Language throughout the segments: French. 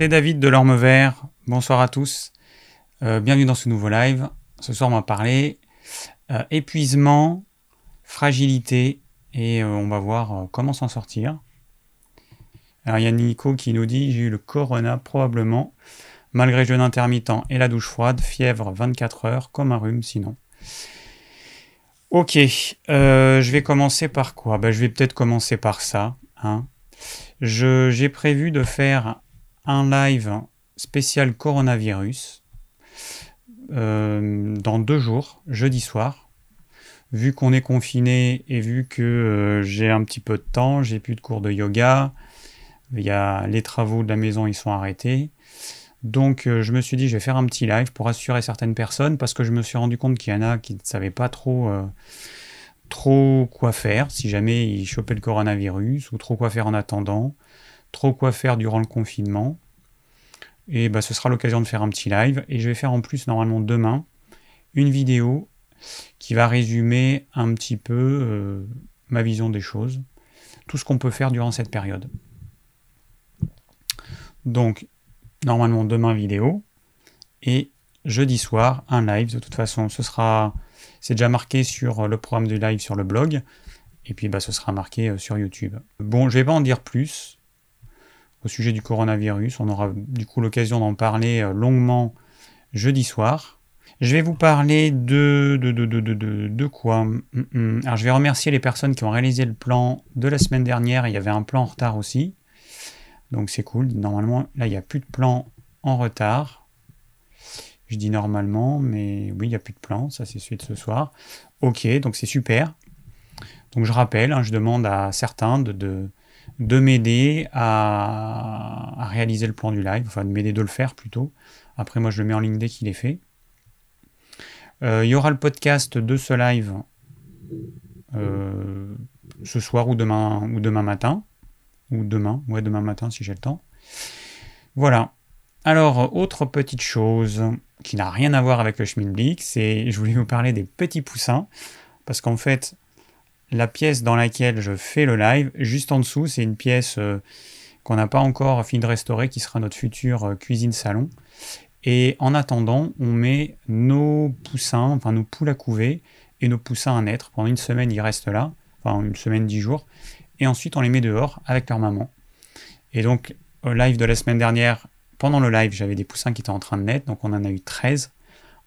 C'est David de l'Orme Vert. Bonsoir à tous. Euh, bienvenue dans ce nouveau live. Ce soir, on va parler euh, épuisement, fragilité et euh, on va voir comment s'en sortir. Alors, il y a Nico qui nous dit J'ai eu le corona probablement, malgré jeûne intermittent et la douche froide, fièvre 24 heures, comme un rhume sinon. Ok, je vais commencer par quoi? Ben, Je vais peut-être commencer par ça. Hein. J'ai prévu de faire un live spécial coronavirus euh, dans deux jours, jeudi soir. Vu qu'on est confiné et vu que euh, j'ai un petit peu de temps, j'ai plus de cours de yoga, il y a les travaux de la maison, ils sont arrêtés. Donc euh, je me suis dit je vais faire un petit live pour assurer certaines personnes parce que je me suis rendu compte qu'il y en a qui ne savaient pas trop trop quoi faire si jamais ils chopaient le coronavirus ou trop quoi faire en attendant, trop quoi faire durant le confinement. Et bah, ce sera l'occasion de faire un petit live. Et je vais faire en plus normalement demain une vidéo qui va résumer un petit peu euh, ma vision des choses, tout ce qu'on peut faire durant cette période. Donc, normalement demain vidéo et jeudi soir un live. De toute façon, ce sera c'est déjà marqué sur le programme du live sur le blog. Et puis bah, ce sera marqué euh, sur YouTube. Bon, je vais pas en dire plus sujet du coronavirus. On aura du coup l'occasion d'en parler euh, longuement jeudi soir. Je vais vous parler de, quoi? Mm, mm. Alors je vais remercier les personnes qui ont réalisé le plan de la semaine dernière. Il y avait un plan en retard aussi. Donc c'est cool. Normalement, là, il n'y a plus de plan en retard. Je dis normalement, mais oui, il n'y a plus de plan, ça c'est celui de ce soir. Ok, donc c'est super. Donc je rappelle, hein, je demande à certains de, m'aider à, réaliser le plan du live, enfin de m'aider de le faire plutôt. Après moi je le mets en ligne dès qu'il est fait. Euh, il y aura le podcast de ce live euh, ce soir ou demain, ou demain matin. Ou demain, ouais demain matin si j'ai le temps. Voilà. Alors, autre petite chose, qui n'a rien à voir avec le Schmilblick, c'est je voulais vous parler des petits poussins, parce qu'en fait, la pièce dans laquelle je fais le live, juste en dessous, c'est une pièce euh, qu'on n'a pas encore fini de restaurer, qui sera notre future euh, cuisine salon. Et en attendant, on met nos poussins, enfin nos poules à couver et nos poussins à naître. Pendant une semaine, ils restent là, enfin une semaine, dix jours. Et ensuite, on les met dehors avec leur maman. Et donc, au live de la semaine dernière, pendant le live, j'avais des poussins qui étaient en train de naître, donc on en a eu 13.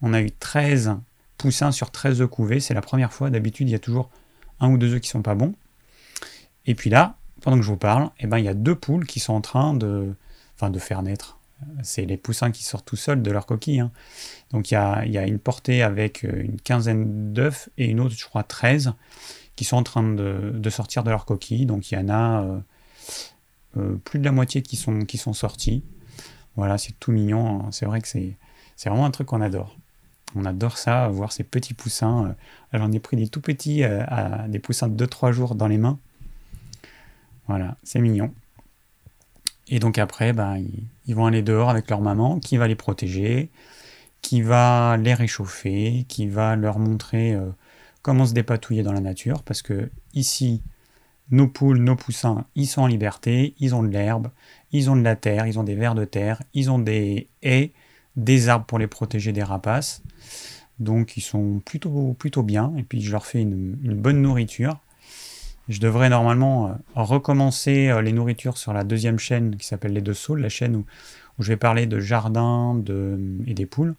On a eu 13 poussins sur 13 œufs couvés, c'est la première fois. D'habitude, il y a toujours un ou deux œufs qui sont pas bons. Et puis là, pendant que je vous parle, eh ben, il y a deux poules qui sont en train de, faire naître. C'est les poussins qui sortent tout seuls de leur coquille. Hein. Donc il y, a, une portée avec euh, une quinzaine d'œufs et une autre, je crois, 13 qui sont en train de, sortir de leur coquille. Donc il y en a euh, euh, plus de la moitié qui sont, qui sont sortis. Voilà, c'est tout mignon. Hein. C'est vrai que c'est vraiment un truc qu'on adore. On adore ça, voir ces petits poussins. Euh, j'en ai pris des tout petits, euh, des poussins de 2-3 jours dans les mains. Voilà, c'est mignon. Et donc après, bah, ils, vont aller dehors avec leur maman qui va les protéger, qui va les réchauffer, qui va leur montrer euh, comment se dépatouiller dans la nature. Parce que ici, nos poules, nos poussins, ils sont en liberté, ils ont de l'herbe, ils ont de la terre, ils ont des vers de terre, ils ont des haies, des arbres pour les protéger des rapaces. Donc ils sont plutôt, plutôt bien. Et puis je leur fais une, bonne nourriture. Je devrais normalement euh, recommencer euh, les nourritures sur la deuxième chaîne qui s'appelle Les Deux Saules, la chaîne où, je vais parler de jardin et des poules.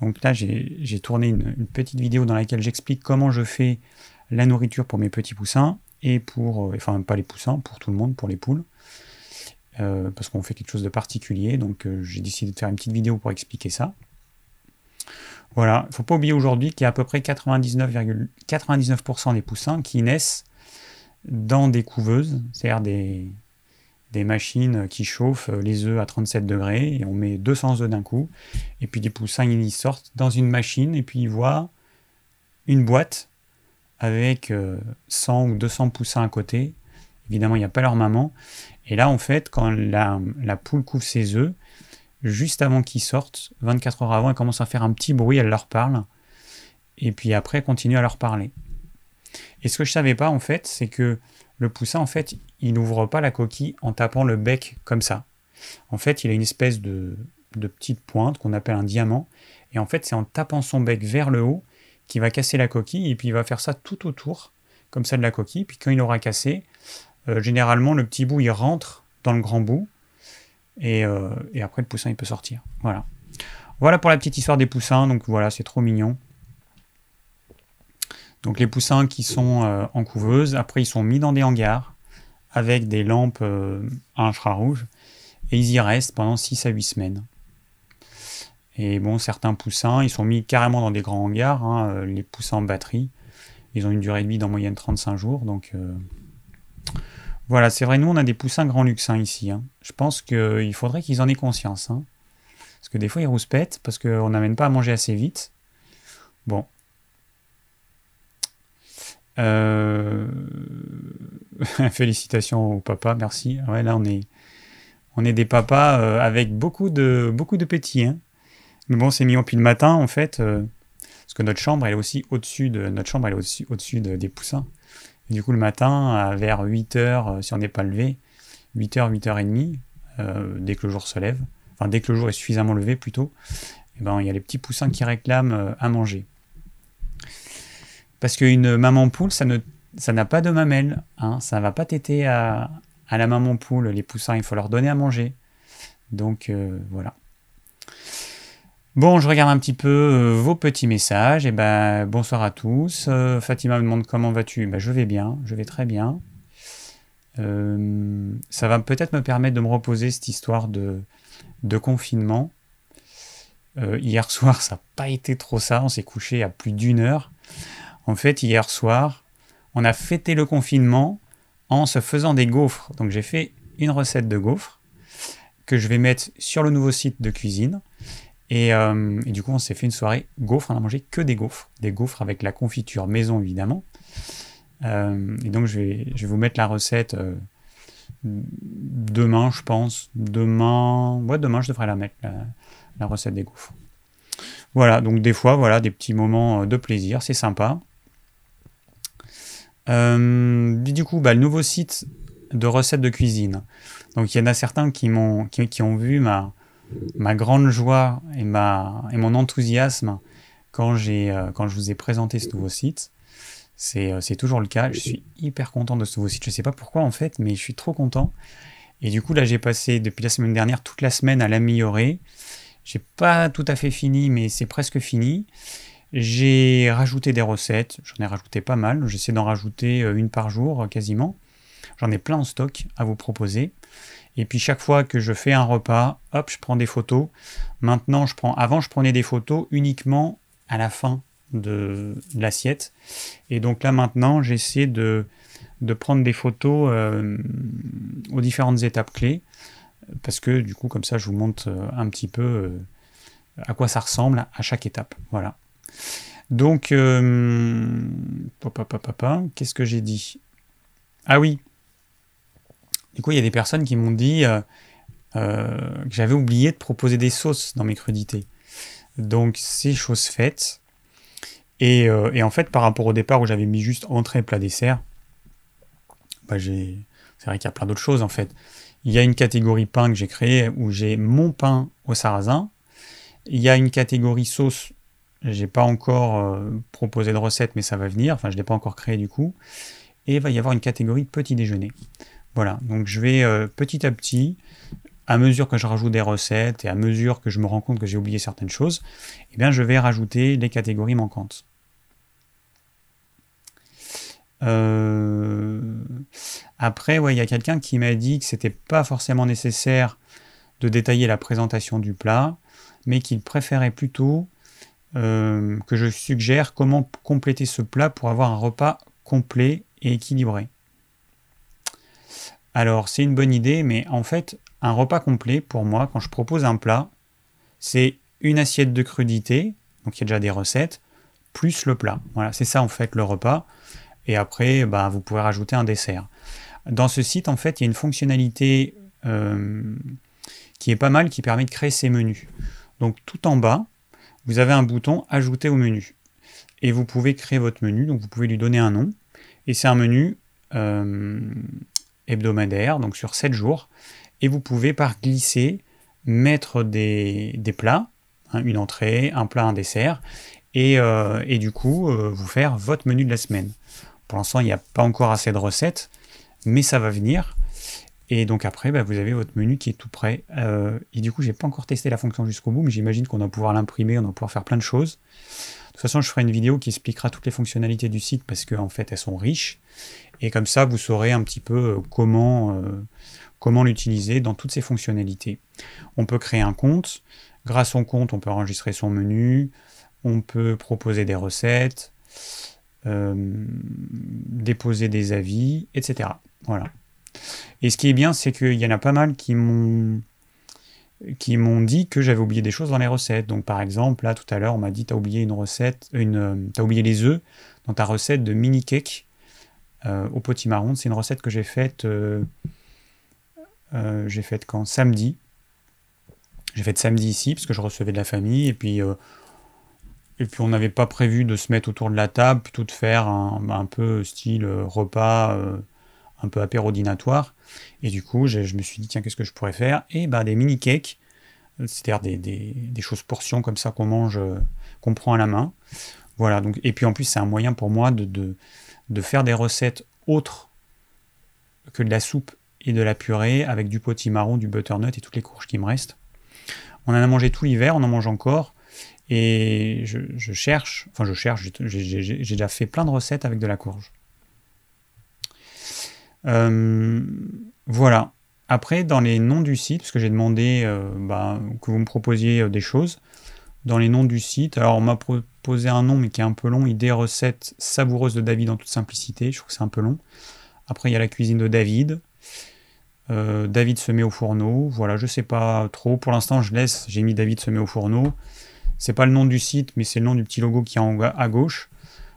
Donc là, j'ai tourné une, petite vidéo dans laquelle j'explique comment je fais la nourriture pour mes petits poussins et pour, euh, enfin pas les poussins, pour tout le monde, pour les poules. Parce qu'on fait quelque chose de particulier. Donc j'ai décidé de faire une petite vidéo pour expliquer ça. Voilà, il ne faut pas oublier aujourd'hui qu'il y a à peu près 99,99% des poussins qui naissent dans des couveuses, c'est-à-dire des, machines qui chauffent les œufs à 37 degrés, et on met 200 œufs d'un coup, et puis des poussins ils sortent dans une machine, et puis ils voient une boîte avec 100 euh, ou 200 poussins à côté. Évidemment, il n'y a pas leur maman. Et là, en fait, quand la, poule couvre ses œufs, juste avant qu'ils sortent, 24 heures avant, elle commence à faire un petit bruit, elle leur parle. Et puis après, elle continue à leur parler. Et ce que je savais pas, en fait, c'est que le poussin, en fait, il n'ouvre pas la coquille en tapant le bec comme ça. En fait, il a une espèce de, petite pointe qu'on appelle un diamant. Et en fait, c'est en tapant son bec vers le haut qu'il va casser la coquille. Et puis il va faire ça tout autour, comme ça de la coquille. Puis quand il aura cassé, euh, généralement, le petit bout, il rentre dans le grand bout. Et, euh, et après, le poussin, il peut sortir. Voilà. Voilà pour la petite histoire des poussins. Donc voilà, c'est trop mignon. Donc les poussins qui sont euh, en couveuse, après ils sont mis dans des hangars avec des lampes euh, infrarouges et ils y restent pendant 6 à 8 semaines. Et bon, certains poussins, ils sont mis carrément dans des grands hangars, hein, euh, les poussins en batterie. Ils ont une durée de vie d'en moyenne 35 jours, donc voilà, c'est vrai, nous on a des poussins grand luxe hein, ici. Hein. Je pense qu'il faudrait qu'ils en aient conscience. Parce que des fois ils rouspètent, parce qu'on n'amène pas à manger assez vite. Bon, euh, félicitations au papa, merci. Ouais, là on est, des papas euh, avec beaucoup de, beaucoup de petits. Hein. Mais bon, c'est mis au le matin en fait, euh, parce que notre chambre elle est aussi au-dessus de notre chambre elle est aussi au-dessus des poussins. Du coup le matin vers 8h, si on n'est pas levé, 8h, 8h30, dès que le jour se lève, enfin dès que le jour est suffisamment levé plutôt, eh ben, il y a les petits poussins qui réclament à manger. Parce qu'une maman poule, ça ne ça n'a pas de mamelle. Hein. Ça ne va pas téter à, la maman poule. Les poussins, il faut leur donner à manger. Donc euh, voilà. Bon, je regarde un petit peu euh, vos petits messages. Eh ben, bonsoir à tous. Euh, Fatima me demande comment vas-tu ben, Je vais bien, je vais très bien. ça va peut-être me permettre de me reposer cette histoire de, de confinement. hier soir, ça n'a pas été trop ça. On s'est couché à plus d'une heure. En fait, hier soir, on a fêté le confinement en se faisant des gaufres. Donc j'ai fait une recette de gaufres que je vais mettre sur le nouveau site de cuisine. Et, euh, du coup, on s'est fait une soirée gaufres. On a mangé que des gaufres. Des gaufres avec la confiture maison, évidemment. Euh, et donc, je vais, je vais, vous mettre la recette euh, demain, je pense. Demain, ouais, demain, je devrais la mettre, la recette des gaufres. Voilà, donc des fois, voilà, des petits moments de plaisir, c'est sympa. Du coup, bah, le nouveau site de recettes de cuisine. Donc il y en a certains qui, m'ont, qui, ont vu ma, ma grande joie et, ma, et mon enthousiasme quand, euh, quand je vous ai présenté ce nouveau site. C'est, euh, c'est toujours le cas. Je suis hyper content de ce nouveau site. Je ne sais pas pourquoi en fait, mais je suis trop content. Et du coup, là, j'ai passé depuis la semaine dernière toute la semaine à l'améliorer. J'ai pas tout à fait fini, mais c'est presque fini. J'ai rajouté des recettes, j'en ai rajouté pas mal, j'essaie d'en rajouter euh, une par jour quasiment. J'en ai plein en stock à vous proposer. Et puis chaque fois que je fais un repas, hop, je prends des photos. Maintenant, je prends, avant, je prenais des photos uniquement à la fin de, l'assiette. Et donc là, maintenant, j'essaie de, de, prendre des photos euh, aux différentes étapes clés. Parce que du coup, comme ça, je vous montre un petit peu à quoi ça ressemble à chaque étape. Voilà. Donc, euh, qu'est-ce que j'ai dit? Ah oui. Du coup, il y a des personnes qui m'ont dit euh, euh, que j'avais oublié de proposer des sauces dans mes crudités. Donc, c'est chose faite. Et, en fait, par rapport au départ où j'avais mis juste entrée, plat, dessert, bah, c'est vrai qu'il y a plein d'autres choses en fait. Il y a une catégorie pain que j'ai créée où j'ai mon pain au sarrasin. Il y a une catégorie sauce j'ai pas encore euh, proposé de recette, mais ça va venir. Enfin, je l'ai pas encore créé du coup. Et il va y avoir une catégorie petit déjeuner. Voilà, donc je vais euh, petit à petit, à mesure que je rajoute des recettes et à mesure que je me rends compte que j'ai oublié certaines choses, eh bien je vais rajouter les catégories manquantes. Euh, après, ouais, il y a quelqu'un qui m'a dit que c'était pas forcément nécessaire de détailler la présentation du plat, mais qu'il préférait plutôt euh, que je suggère comment compléter ce plat pour avoir un repas complet et équilibré. Alors c'est une bonne idée, mais en fait un repas complet pour moi quand je propose un plat, c'est une assiette de crudité, donc il y a déjà des recettes, plus le plat. Voilà, c'est ça en fait le repas. Et après, bah, vous pouvez rajouter un dessert. Dans ce site, en fait, il y a une fonctionnalité euh, qui est pas mal, qui permet de créer ces menus. Donc tout en bas, vous avez un bouton Ajouter au menu. Et vous pouvez créer votre menu, donc vous pouvez lui donner un nom. Et c'est un menu euh, hebdomadaire, donc sur 7 jours. et vous pouvez par glisser mettre des, des plats, hein, une entrée, un plat, un dessert, et, euh, et du coup euh, vous faire votre menu de la semaine. Pour l'instant, il n'y a pas encore assez de recettes, mais ça va venir. Et donc après, bah, vous avez votre menu qui est tout prêt. Euh, et du coup, j'ai pas encore testé la fonction jusqu'au bout, mais j'imagine qu'on va pouvoir l'imprimer, on va pouvoir faire plein de choses. De toute façon, je ferai une vidéo qui expliquera toutes les fonctionnalités du site parce qu'en en fait, elles sont riches. Et comme ça, vous saurez un petit peu comment, comment l'utiliser dans toutes ces fonctionnalités. On peut créer un compte. Grâce au compte, on peut enregistrer son menu. On peut proposer des recettes. Euh, déposer des avis, etc. Voilà. Et ce qui est bien, c'est qu'il y en a pas mal qui m'ont qui m'ont dit que j'avais oublié des choses dans les recettes. Donc par exemple, là tout à l'heure, on m'a dit t'as oublié une recette, une, t'as oublié les œufs dans ta recette de mini cake euh, au potimarron. C'est une recette que j'ai faite, euh, j'ai faite quand samedi. J'ai faite samedi ici parce que je recevais de la famille et puis et puis on n'avait pas prévu de se mettre autour de la table, plutôt de faire un, peu style euh, repas, euh, un peu apérodinatoire. Et du coup, je me suis dit, tiens, qu'est-ce que je pourrais faire? Et ben des mini cakes, euh, c'est-à-dire des, choses portions comme ça qu'on mange, qu'on prend à la main. Voilà, donc, et puis en plus, c'est un moyen pour moi de, de, faire des recettes autres que de la soupe et de la purée avec du potimarron, du butternut et toutes les courges qui me restent. On en a mangé tout l'hiver, on en mange encore. Et je, cherche, enfin je cherche, j'ai déjà fait plein de recettes avec de la courge. Euh, voilà. Après, dans les noms du site, parce que j'ai demandé euh, bah, que vous me proposiez euh, des choses, dans les noms du site, alors on m'a proposé un nom mais qui est un peu long, idée recette savoureuse de David en toute simplicité, je trouve que c'est un peu long. Après, il y a la cuisine de David. David se met au fourneau. Voilà, je sais pas trop. Pour l'instant, je laisse. J'ai mis David se met au fourneau. C'est pas le nom du site, mais c'est le nom du petit logo qui est en, à gauche.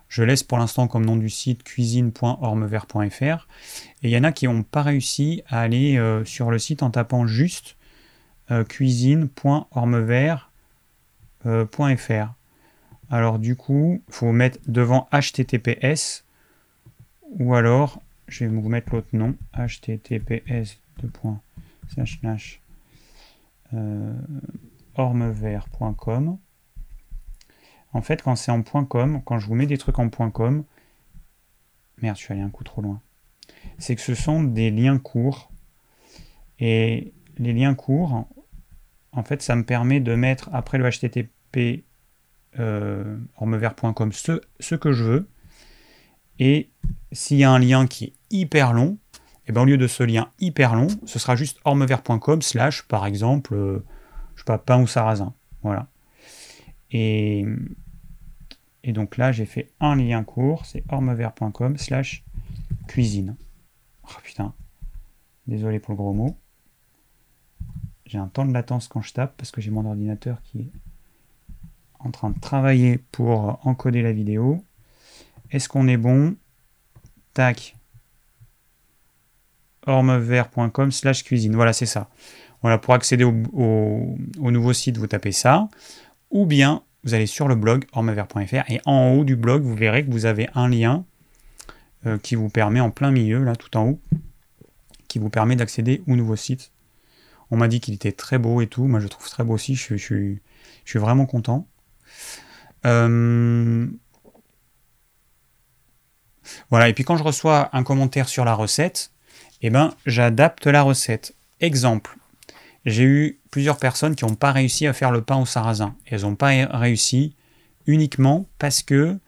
Je laisse pour l'instant comme nom du site cuisine.ormevert.fr. Et il y en a qui n'ont pas réussi à aller euh, sur le site en tapant juste euh. Euh, alors du coup, il faut mettre devant HTTPS ou alors, je vais vous mettre l'autre nom, HTTPS ormevert.com en fait, quand c'est en .com, quand je vous mets des trucs en .com, merde, je suis allé un coup trop loin. C'est que ce sont des liens courts. Et les liens courts, en fait, ça me permet de mettre après le HTTP euh, ormevert.com ce, que je veux. Et s'il y a un lien qui est hyper long, et eh ben, au lieu de ce lien hyper long, ce sera juste ormevert.com slash, par exemple, euh, je sais pas, pain ou sarrasin. Voilà. Et, et donc là, j'ai fait un lien court, c'est ormevert.com slash cuisine. Oh putain, désolé pour le gros mot. J'ai un temps de latence quand je tape parce que j'ai mon ordinateur qui est en train de travailler pour encoder la vidéo. Est-ce qu'on est bon? Tac. ormevert.com slash cuisine. Voilà, c'est ça. Voilà, pour accéder au, au, nouveau site, vous tapez ça ou bien vous allez sur le blog ormevert.fr et en haut du blog, vous verrez que vous avez un lien euh, qui vous permet en plein milieu, là tout en haut, qui vous permet d'accéder au nouveau site. On m'a dit qu'il était très beau et tout, moi je trouve très beau aussi, je, je, je suis vraiment content. Euh, voilà, et puis quand je reçois un commentaire sur la recette, eh ben, j'adapte la recette. Exemple, j'ai eu plusieurs personnes qui n'ont pas réussi à faire le pain au sarrasin. elles n'ont pas réussi uniquement parce que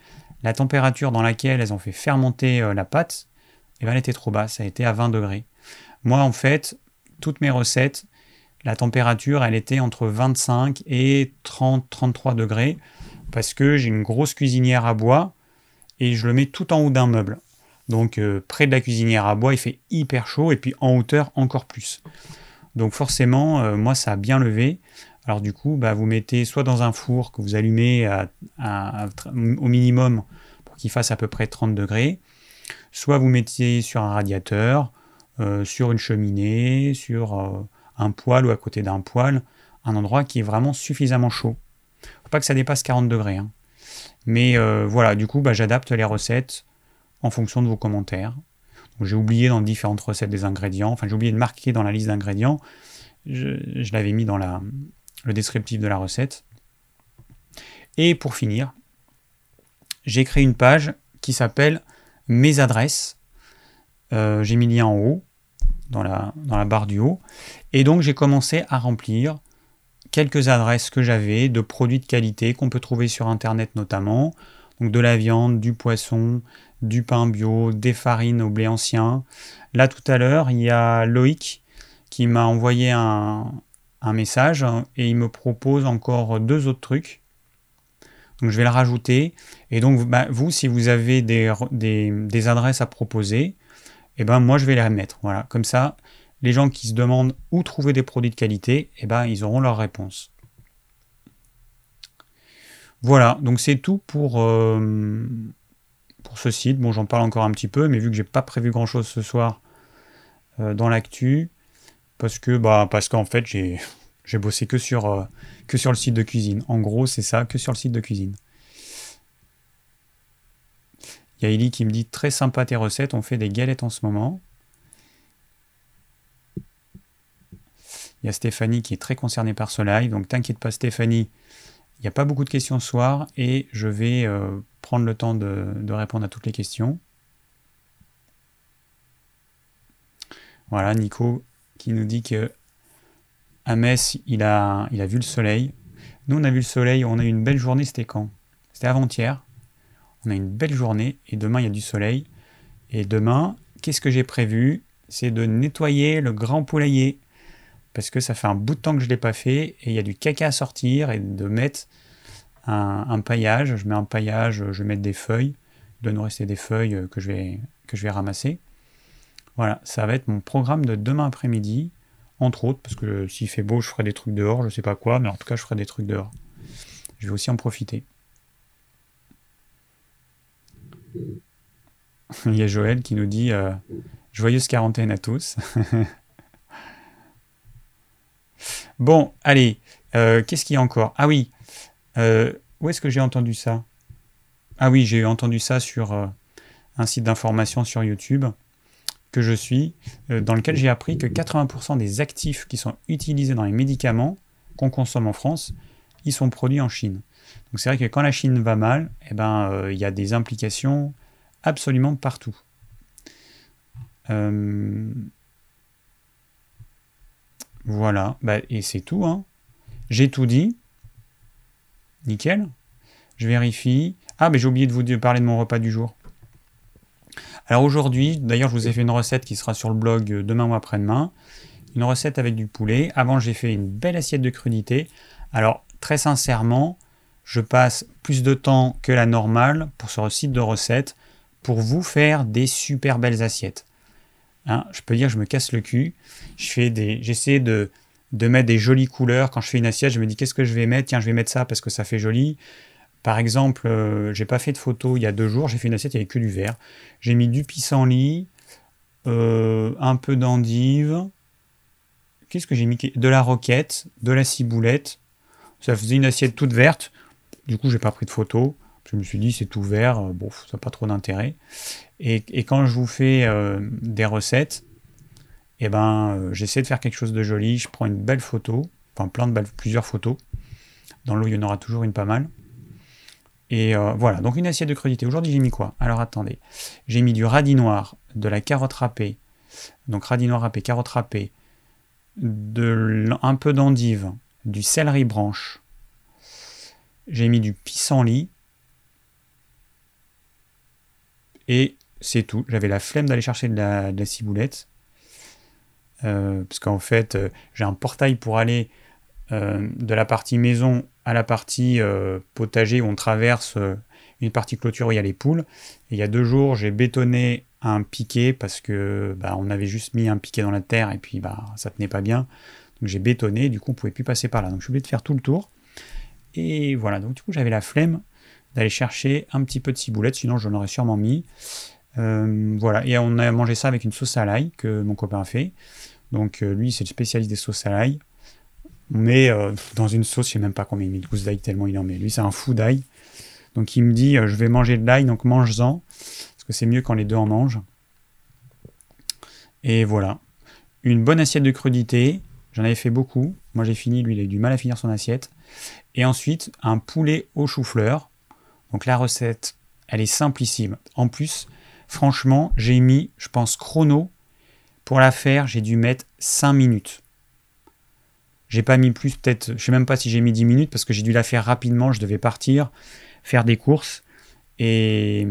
la température dans laquelle elles ont fait fermenter euh, la pâte, eh ben, elle était trop basse, ça été à 20 degrés. Moi, en fait, toutes mes recettes, la température, elle était entre 25 et 30-33 degrés parce que j'ai une grosse cuisinière à bois et je le mets tout en haut d'un meuble. Donc euh, près de la cuisinière à bois, il fait hyper chaud et puis en hauteur encore plus. Donc forcément, euh, moi, ça a bien levé. Alors du coup, bah, vous mettez soit dans un four que vous allumez au minimum pour qu'il fasse à peu près 30 degrés, soit vous mettez sur un radiateur, euh, sur une cheminée, sur un poêle ou à côté d'un poêle, un endroit qui est vraiment suffisamment chaud. Faut pas que ça dépasse 40 degrés. Hein. Mais voilà, du coup, bah, j'adapte les recettes en fonction de vos commentaires. J'ai oublié dans différentes recettes des ingrédients, enfin j'ai oublié de marquer dans la liste d'ingrédients, je, l'avais mis dans le descriptif de la recette. Et pour finir, j'ai créé une page qui s'appelle Mes adresses. Euh, j'ai mis le lien en haut, dans la barre du haut. Et donc j'ai commencé à remplir quelques adresses que j'avais de produits de qualité qu'on peut trouver sur Internet notamment. Donc de la viande, du poisson, du pain bio, des farines au blé ancien. Là tout à l'heure, il y a Loïc qui m'a envoyé un, message et il me propose encore deux autres trucs. Donc je vais le rajouter. Et donc bah, vous, si vous avez des, adresses à proposer, eh ben moi je vais les mettre. Voilà, comme ça, les gens qui se demandent où trouver des produits de qualité, eh ben ils auront leur réponse. Voilà, donc c'est tout pour, euh, pour ce site. Bon, j'en parle encore un petit peu, mais vu que j'ai pas prévu grand chose ce soir euh, dans l'actu, parce que bah parce qu'en fait j'ai j'ai bossé que sur euh, que sur le site de cuisine. En gros, c'est ça, que sur le site de cuisine. Il y a Ellie qui me dit très sympa tes recettes, on fait des galettes en ce moment. Il y a Stéphanie qui est très concernée par ce live, donc t'inquiète pas Stéphanie, il n'y a pas beaucoup de questions ce soir et je vais euh, prendre le temps de, répondre à toutes les questions. Voilà, Nico qui nous dit que à Metz, il a, a vu le soleil. Nous, on a vu le soleil, on a eu une belle journée, c'était quand? C'était avant-hier. On a une belle journée et demain, il y a du soleil. Et demain, qu'est-ce que j'ai prévu? C'est de nettoyer le grand poulailler parce que ça fait un bout de temps que je ne l'ai pas fait et il y a du caca à sortir et de mettre un, paillage. Je mets un paillage, je vais mettre des feuilles. Il doit nous rester des feuilles que je vais, que je vais ramasser. Voilà, ça va être mon programme de demain après-midi, entre autres, parce que s'il fait beau, je ferai des trucs dehors, je ne sais pas quoi, mais en tout cas, je ferai des trucs dehors. Je vais aussi en profiter. Il y a Joël qui nous dit euh, Joyeuse quarantaine à tous. Bon, allez, euh, qu'est-ce qu'il y a encore? Ah oui, euh, où est-ce que j'ai entendu ça? Ah oui, j'ai entendu ça sur euh, un site d'information sur YouTube que je suis, dans lequel j'ai appris que 80% des actifs qui sont utilisés dans les médicaments qu'on consomme en France, ils sont produits en Chine. Donc c'est vrai que quand la Chine va mal, eh ben, il y a des implications absolument partout. Voilà, bah, et c'est tout. Hein. J'ai tout dit. Nickel. Je vérifie. Ah, mais j'ai oublié de vous parler de mon repas du jour. Alors aujourd'hui, d'ailleurs, je vous ai fait une recette qui sera sur le blog demain ou après-demain. Une recette avec du poulet. Avant, j'ai fait une belle assiette de crudité. Alors, très sincèrement, je passe plus de temps que la normale pour ce site de recettes pour vous faire des super belles assiettes. Hein, je peux dire, je me casse le cul. Je fais j'essaie de, de mettre des jolies couleurs. Quand je fais une assiette, je me dis qu'est-ce que je vais mettre? Tiens, je vais mettre ça parce que ça fait joli. Par exemple, euh, j'ai pas fait de photo il y a deux jours. J'ai fait une assiette, il n'y avait que du vert. J'ai mis du pissenlit, euh, un peu d'endive. Qu'est-ce que j'ai mis De la roquette, de la ciboulette. Ça faisait une assiette toute verte. Du coup, j'ai pas pris de photo. Je me suis dit, c'est tout vert, euh, bon, ça n'a pas trop d'intérêt. Et, quand je vous fais euh, des recettes, eh ben, euh, j'essaie de faire quelque chose de joli. Je prends une belle photo, enfin plein de belles, plusieurs photos. Dans l'eau, il y en aura toujours une pas mal. Et voilà, donc une assiette de crudité. Aujourd'hui, j'ai mis quoi? Alors attendez. J'ai mis du radis noir, de la carotte râpée, donc radis noir râpé, carotte râpée, de, un peu d'endive, du céleri branche. J'ai mis du pissenlit, Et c'est tout. J'avais la flemme d'aller chercher de la, ciboulette. Euh, parce qu'en fait, euh, j'ai un portail pour aller euh, de la partie maison à la partie potager où on traverse une partie clôture où il y a les poules. Et il y a deux jours, j'ai bétonné un piquet parce que bah, on avait juste mis un piquet dans la terre et puis bah, ça tenait pas bien. Donc j'ai bétonné, du coup on pouvait plus passer par là. Donc je suis obligé de faire tout le tour. Et voilà, donc du coup j'avais la flemme d'aller chercher un petit peu de ciboulette, sinon j'en aurais sûrement mis. Euh, voilà, et on a mangé ça avec une sauce à l'ail que mon copain a fait. Donc euh, lui, c'est le spécialiste des sauces à l'ail. On met euh, dans une sauce, je sais même pas combien il met de gousses d'ail tellement il en met. Lui, c'est un fou d'ail. Donc il me dit, je vais manger de l'ail, donc mange-en, parce que c'est mieux quand les deux en mangent. Et voilà. Une bonne assiette de crudité. J'en avais fait beaucoup. Moi j'ai fini, lui il a eu du mal à finir son assiette. Et ensuite, un poulet au chou-fleur. Donc la recette, elle est simplissime. En plus, franchement, j'ai mis, je pense, chrono. Pour la faire, j'ai dû mettre 5 minutes. J'ai pas mis plus, peut-être, je sais même pas si j'ai mis 10 minutes parce que j'ai dû la faire rapidement. Je devais partir, faire des courses. Et,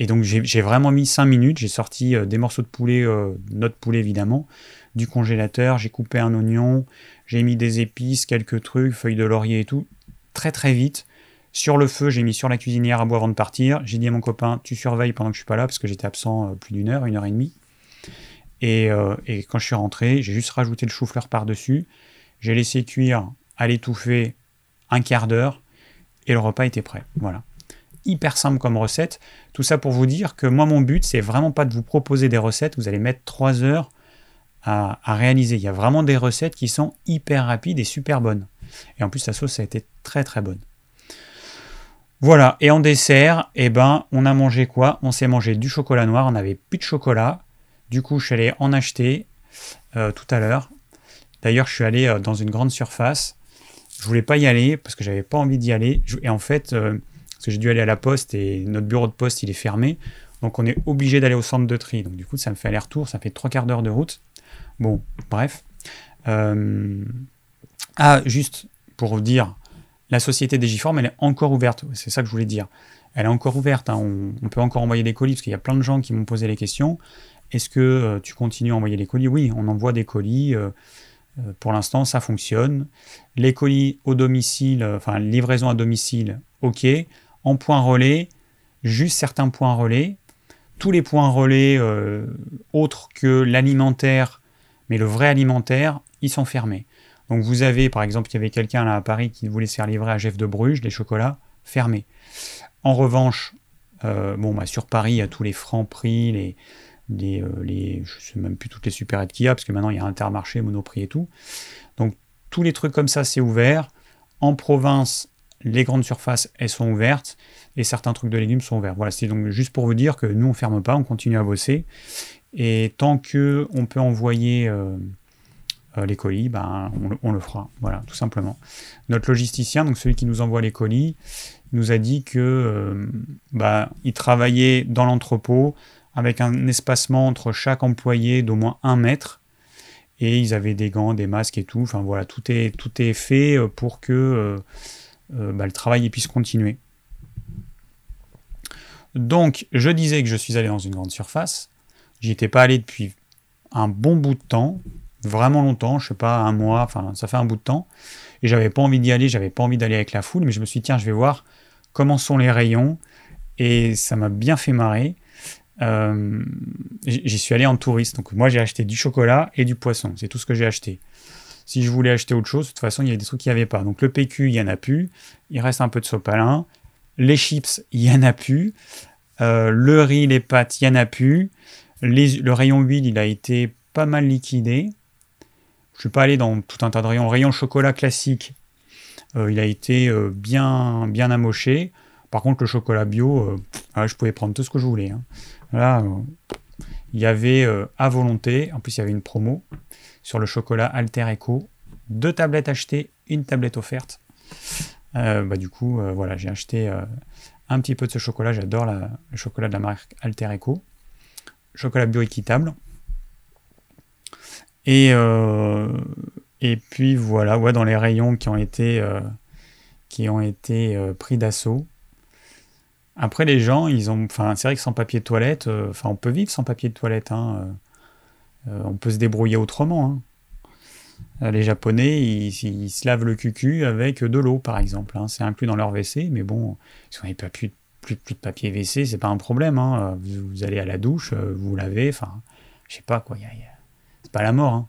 donc j'ai vraiment mis 5 minutes. J'ai sorti euh, des morceaux de poulet, euh, notre poulet évidemment, du congélateur. J'ai coupé un oignon, j'ai mis des épices, quelques trucs, feuilles de laurier et tout. Très très vite. Sur le feu, j'ai mis sur la cuisinière à boire avant de partir. J'ai dit à mon copain, tu surveilles pendant que je suis pas là, parce que j'étais absent euh, plus d'une heure, une heure et demie. Et, quand je suis rentré, j'ai juste rajouté le chou-fleur par-dessus. J'ai laissé cuire à l'étouffer un quart d'heure et le repas était prêt. Voilà hyper simple comme recette. Tout ça pour vous dire que moi, mon but, c'est vraiment pas de vous proposer des recettes. Vous allez mettre 3 heures à, réaliser. Il y a vraiment des recettes qui sont hyper rapides et super bonnes. Et en plus, la sauce a été très très bonne. Voilà, et en dessert, eh ben, on a mangé quoi? On s'est mangé du chocolat noir, on n'avait plus de chocolat. Du coup, je suis allé en acheter euh, tout à l'heure. D'ailleurs, je suis allé euh, dans une grande surface. Je voulais pas y aller parce que j'avais pas envie d'y aller. Et en fait, euh, parce que j'ai dû aller à la poste et notre bureau de poste il est fermé. Donc on est obligé d'aller au centre de tri. Donc du coup ça me fait aller-retour, ça fait trois quarts d'heure de route. Bon, bref. Ah, juste pour vous dire, la société Digiform, elle est encore ouverte. C'est ça que je voulais dire. Elle est encore ouverte. Hein. On, peut encore envoyer des colis parce qu'il y a plein de gens qui m'ont posé les questions. Est-ce que euh, tu continues à envoyer des colis? Oui, on envoie des colis. Euh, pour l'instant, ça fonctionne. Les colis au domicile, enfin livraison à domicile, ok en point relais, juste certains points relais. Tous les points relais euh, autres que l'alimentaire, mais le vrai alimentaire, ils sont fermés. Donc vous avez, par exemple, il y avait quelqu'un là à Paris qui voulait se faire livrer à Jeff de Bruges, des chocolats fermés. En revanche, euh, bon, bah, sur Paris, il y a tous les francs prix, les, les, euh, les, je sais même plus toutes les supérettes qu'il y a, parce que maintenant il y a Intermarché, Monoprix et tout. Donc tous les trucs comme ça, c'est ouvert. En province, les grandes surfaces, elles sont ouvertes et certains trucs de légumes sont ouverts. Voilà, c'est donc juste pour vous dire que nous, on ferme pas, on continue à bosser. Et tant que on peut envoyer euh, euh, les colis, ben, on, le fera. Voilà, tout simplement. Notre logisticien, celui qui nous envoie les colis, nous a dit que euh, ben, il travaillait dans l'entrepôt avec un espacement entre chaque employé d'au moins un mètre. Et ils avaient des gants, des masques et tout. Enfin voilà, tout est, tout est fait pour que euh, bah, le travail puisse continuer. Donc, je disais que je suis allé dans une grande surface. J'y étais pas allé depuis un bon bout de temps, vraiment longtemps, je sais pas, un mois, enfin, ça fait un bout de temps. Et j'avais pas envie d'y aller, j'avais pas envie d'aller avec la foule, mais je me suis dit, tiens, je vais voir comment sont les rayons. Et ça m'a bien fait marrer. Euh, j'y suis allé en touriste. Donc, moi, j'ai acheté du chocolat et du poisson. C'est tout ce que j'ai acheté. Si je voulais acheter autre chose, de toute façon, il y avait des trucs qu'il n'y avait pas. Donc le PQ, il n'y en a plus. Il reste un peu de sopalin. Les chips, il n'y en a plus. Euh, le riz, les pâtes, il n'y en a plus. le rayon huile, il a été pas mal liquidé. Je suis pas allé dans tout un tas de rayons. Rayon chocolat classique, euh, il a été euh, bien, bien amoché. Par contre, le chocolat bio, je pouvais prendre tout ce que je voulais. Hein. Là, il y avait à volonté. En plus, il y avait une promo sur le chocolat Alter Echo. Deux tablettes achetées, une tablette offerte. Euh, bah, du coup, euh, voilà, j'ai acheté euh, un petit peu de ce chocolat. J'adore le chocolat de la marque Alter Echo. Chocolat bio équitable. Et, et puis voilà, ouais, dans les rayons qui ont été, ont été pris d'assaut. Après, les gens, ils ont. Enfin, c'est vrai que sans papier de toilette, enfin, on peut vivre sans papier de toilette. Hein, euh, on peut se débrouiller autrement. Hein. Euh, les Japonais, ils, se lavent le cucu avec de l'eau, par exemple. Hein. C'est inclus dans leur WC, mais bon, si vous n'avez pas plus, de papier WC, c'est pas un problème. Vous, allez à la douche, euh, vous, lavez, enfin, je sais pas quoi, c'est pas la mort.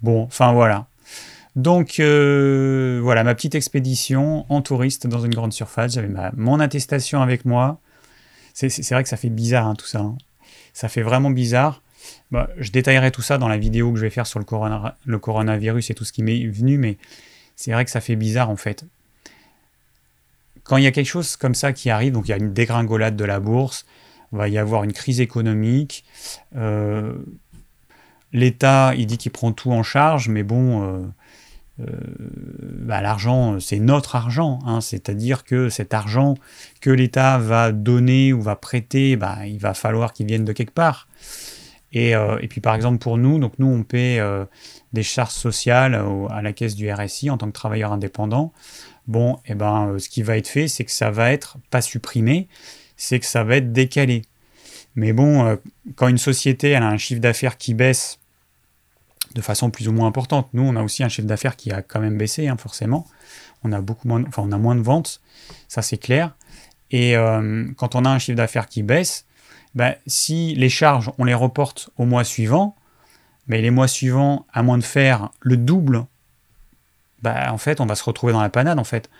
Bon, enfin voilà. Donc voilà, ma petite expédition en touriste dans une grande surface. J'avais mon attestation avec moi. C'est vrai que ça fait bizarre tout ça. Ça fait vraiment bizarre. Bah, je détaillerai tout ça dans la vidéo que je vais faire sur le, le coronavirus et tout ce qui m'est venu, mais c'est vrai que ça fait bizarre en fait. Quand il y a quelque chose comme ça qui arrive, donc il y a une dégringolade de la bourse, il va y avoir une crise économique, euh, l'État, il dit qu'il prend tout en charge, mais bon, bah, l'argent, c'est notre argent. Hein. C'est-à-dire que cet argent que l'État va donner ou va prêter, bah, il va falloir qu'il vienne de quelque part. Et, et, puis par exemple pour nous, donc nous on paie des charges sociales à la caisse du RSI en tant que travailleur indépendant. Bon, eh ben, euh, ce qui va être fait, c'est que ça va être pas supprimé, c'est que ça va être décalé. Mais bon, euh, quand une société a un chiffre d'affaires qui baisse de façon plus ou moins importante, nous on a aussi un chiffre d'affaires qui a quand même baissé, hein, forcément. On a beaucoup moins, enfin on a moins de ventes, ça c'est clair. Et euh, quand on a un chiffre d'affaires qui baisse, ben, si les charges on les reporte au mois suivant, mais les mois suivants, à moins de faire le double, bah, en fait, on va se retrouver dans la panade, en fait.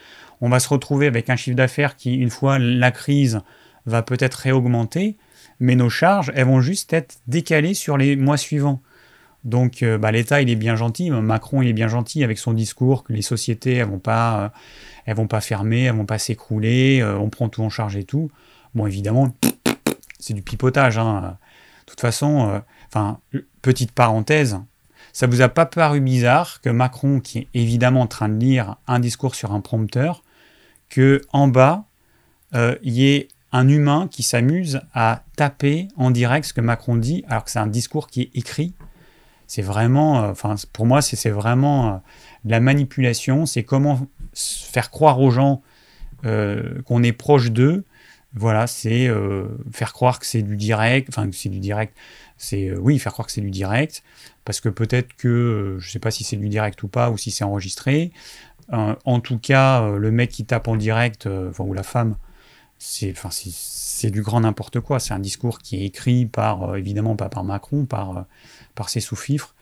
On va se retrouver avec un chiffre d'affaires qui, une fois la crise, va peut-être réaugmenter, mais nos charges, elles vont juste être décalées sur les mois suivants. Donc euh, bah, l'État, il est bien gentil, Macron, il est bien gentil avec son discours que les sociétés, elles vont pas, euh, elles vont pas fermer, elles vont pas s'écrouler, euh, on prend tout en charge et tout. Bon, évidemment, c'est du pipotage. Hein. De toute façon, petite parenthèse, ça vous a pas paru bizarre que Macron, qui est évidemment en train de lire un discours sur un prompteur, que en bas, il y ait un humain qui s'amuse à taper en direct ce que Macron dit, alors que c'est un discours qui est écrit. C'est vraiment, euh, enfin, pour moi, c'est vraiment euh, de la manipulation. C'est comment faire croire aux gens euh, qu'on est proche d'eux. Voilà, c'est faire croire que c'est du direct, enfin, c'est du direct. C'est oui, faire croire que c'est du direct, parce que peut-être que je sais pas si c'est du direct ou pas, ou si c'est enregistré. en tout cas, le mec qui tape en direct, ou la femme, c'est enfin, du grand n'importe quoi. C'est un discours qui est écrit par, euh, évidemment pas par Macron, par, euh, par ses sous-fifres.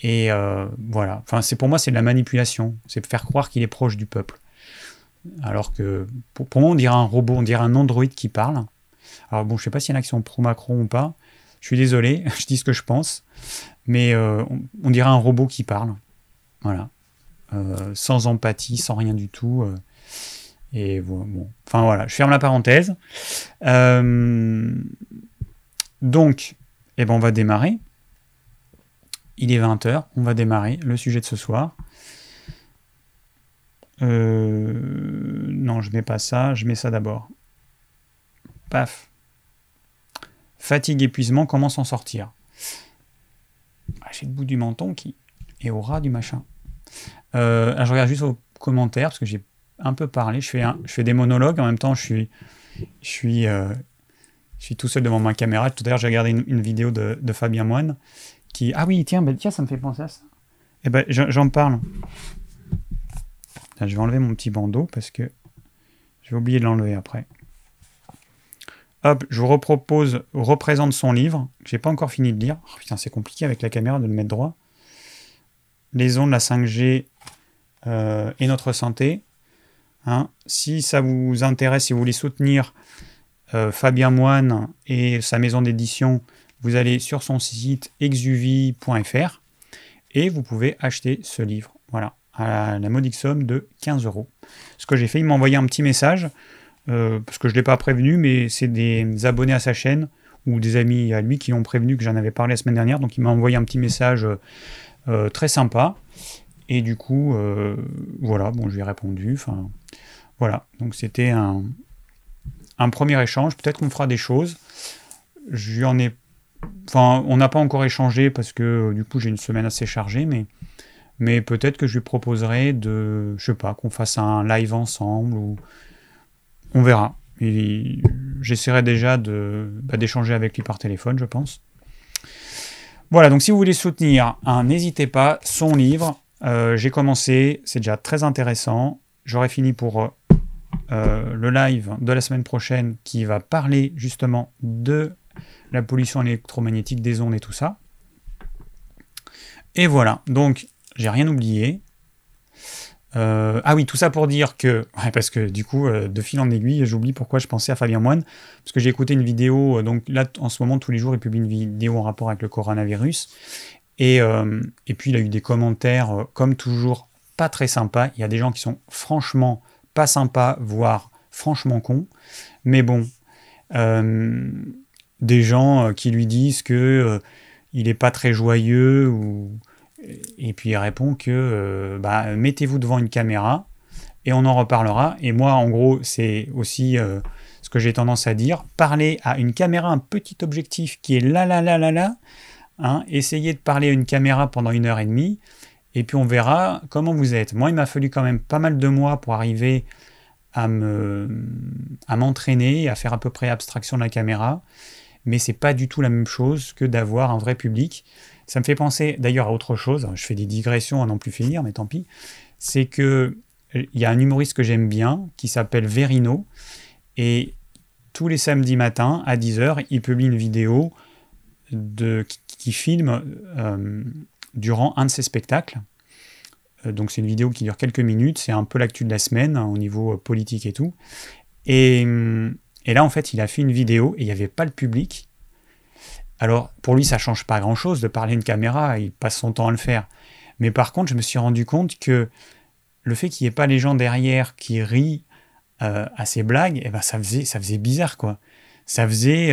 Et euh, voilà. Enfin, c'est pour moi, c'est de la manipulation. C'est de faire croire qu'il est proche du peuple. Alors que pour, moi, on dirait un robot, on dirait un androïde qui parle. Alors bon, je sais pas s'il y en a qui sont pro-Macron ou pas. Je suis désolé, je dis ce que je pense. Mais on, dirait un robot qui parle. Voilà. sans empathie, sans rien du tout. Et enfin voilà, je ferme la parenthèse. Euh, donc, eh ben, on va démarrer. Il est 20h, on va démarrer le sujet de ce soir. Euh, non, je mets pas ça, je mets ça d'abord. Paf. Fatigue, épuisement, comment s'en sortir? Ah, J'ai le bout du menton qui est au ras du machin. Euh, je regarde juste vos commentaires parce que j'ai un peu parler. Je fais, je fais des monologues. En même temps, je suis, je suis, euh, je suis tout seul devant ma caméra. Tout à l'heure, j'ai regardé une, vidéo de, Fabien Moine qui. Ah oui, tiens, ben, tiens, ça me fait penser à ça. Eh ben, j'en parle. je vais enlever mon petit bandeau parce que je vais oublier de l'enlever après. Hop, je vous repropose, représente son livre, que j'ai pas encore fini de lire. Oh, putain, c'est compliqué avec la caméra de le mettre droit. Les ondes, la 5G euh, et notre santé. Hein. Si ça vous intéresse, si vous voulez soutenir euh, Fabien Moine et sa maison d'édition, vous allez sur son site exuvie.fr et vous pouvez acheter ce livre. Voilà, à la modique somme de 15 euros. Ce que j'ai fait, il m'a envoyé un petit message, euh, parce que je ne l'ai pas prévenu, mais c'est des abonnés à sa chaîne ou des amis à lui qui ont prévenu que j'en avais parlé la semaine dernière. Donc il m'a envoyé un petit message euh, très sympa. Et du coup, voilà, bon, je lui ai répondu. Enfin, voilà, donc c'était un, premier échange. Peut-être qu'on fera des choses. En ai. Enfin, on n'a pas encore échangé parce que du coup j'ai une semaine assez chargée, mais, mais peut-être que je lui proposerai de. Je sais pas, qu'on fasse un live ensemble ou. On verra. J'essaierai déjà bah, d'échanger avec lui par téléphone, je pense. Voilà, donc si vous voulez soutenir, n'hésitez pas, son livre, euh, j'ai commencé, c'est déjà très intéressant. J'aurai fini pour euh, le live de la semaine prochaine qui va parler justement de la pollution électromagnétique des ondes et tout ça. Et voilà, donc j'ai rien oublié. Euh, ah oui, tout ça pour dire que, parce que du coup, euh, de fil en aiguille, j'oublie pourquoi je pensais à Fabien Moine, parce que j'ai écouté une vidéo, donc là, en ce moment, tous les jours, il publie une vidéo en rapport avec le coronavirus, et, et puis il a eu des commentaires, comme toujours, pas très sympas. Il y a des gens qui sont franchement pas sympa, voire franchement con. Mais bon, euh, des gens euh, qui lui disent que euh, il n'est pas très joyeux ou et puis il répond que bah, mettez-vous devant une caméra et on en reparlera. Et moi, en gros, c'est aussi ce que j'ai tendance à dire. Parler à une caméra, un petit objectif qui est là, là, là, là, là. Hein, essayez de parler à une caméra pendant une heure et demie. Et puis on verra comment vous êtes. Moi, il m'a fallu quand même pas mal de mois pour arriver à me à m'entraîner, à faire à peu près abstraction de la caméra. Mais c'est pas du tout la même chose que d'avoir un vrai public. Ça me fait penser d'ailleurs à autre chose. Je fais des digressions à n'en plus finir, mais tant pis. C'est que il y a un humoriste que j'aime bien qui s'appelle Verino et tous les samedis matins à 10h, il publie une vidéo de, qui, filme euh, durant un de ses spectacles. Euh, donc c'est une vidéo qui dure quelques minutes, c'est un peu l'actu de la semaine hein, au niveau euh, politique et tout. Et, et, là en fait il a fait une vidéo et il n'y avait pas le public. Alors pour lui ça change pas grand chose de parler à une caméra, il passe son temps à le faire. Mais par contre je me suis rendu compte que le fait qu'il n'y ait pas les gens derrière qui rient euh, à ces blagues, eh ben ça faisait, ça faisait bizarre, quoi. Ça faisait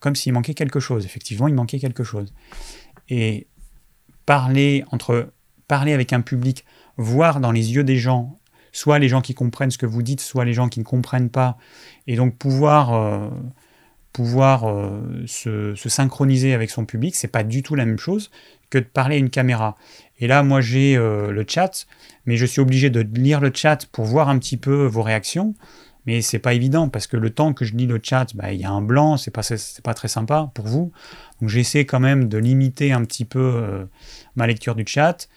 comme s'il manquait quelque chose. Effectivement, il manquait quelque chose. Et parler entre parler avec un public, voir dans les yeux des gens, soit les gens qui comprennent ce que vous dites, soit les gens qui ne comprennent pas, et donc pouvoir euh, pouvoir se, se, synchroniser avec son public, c'est pas du tout la même chose que de parler à une caméra. Et là, moi, j'ai le chat mais je suis obligé de lire le chat pour voir un petit peu vos réactions. Mais c'est pas évident parce que le temps que je lis le chat, bah, il y a un blanc, c'est pas, pas très sympa pour vous. Donc j'essaie quand même de limiter un petit peu euh, ma lecture du chat.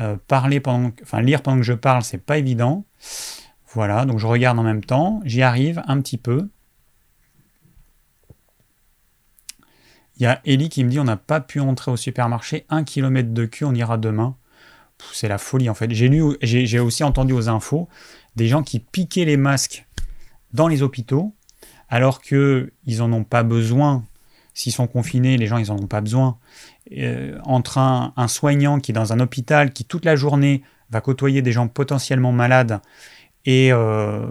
Euh, parler pendant, enfin lire pendant que je parle, c'est pas évident. Voilà, donc je regarde en même temps, j'y arrive un petit peu. Il y a Ellie qui me dit on n'a pas pu entrer au supermarché, un kilomètre de queue, on ira demain c'est la folie en fait. J'ai lu, j'ai aussi entendu aux infos des gens qui piquaient les masques dans les hôpitaux alors que ils en ont pas besoin. S'ils sont confinés, les gens ils en ont pas besoin. Euh, entre un, soignant qui est dans un hôpital qui toute la journée va côtoyer des gens potentiellement malades et euh,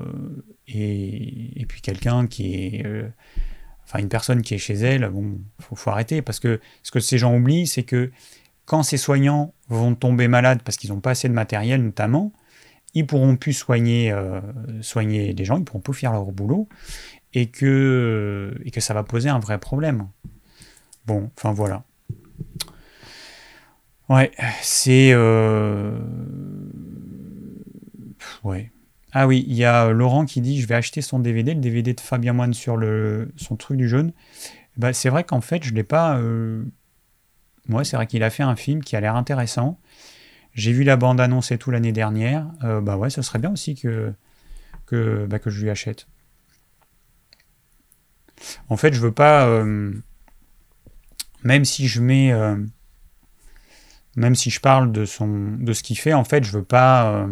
puis quelqu'un qui est euh, enfin une personne qui est chez elle, bon, faut arrêter parce que ce que ces gens oublient, c'est que quand ces soignants vont tomber malades parce qu'ils n'ont pas assez de matériel notamment, ils pourront plus soigner, euh, soigner les gens, ils pourront plus faire leur boulot, et que, et que ça va poser un vrai problème. Bon, enfin voilà. Ouais, c'est... Euh, ouais. Ah oui, il y a Laurent qui dit, je vais acheter son DVD, le DVD de Fabien Moine sur le, son truc du jeune. Bah, c'est vrai qu'en fait, je ne l'ai pas... Euh, moi, c'est vrai qu'il a fait un film qui a l'air intéressant. J'ai vu la bande-annonce tout l'année dernière. Euh, bah ouais, ce serait bien aussi que, que, bah, que je lui achète. En fait, je veux pas. Euh, même si je mets. Euh, même si je parle de, son, de ce qu'il fait, en fait, je veux pas.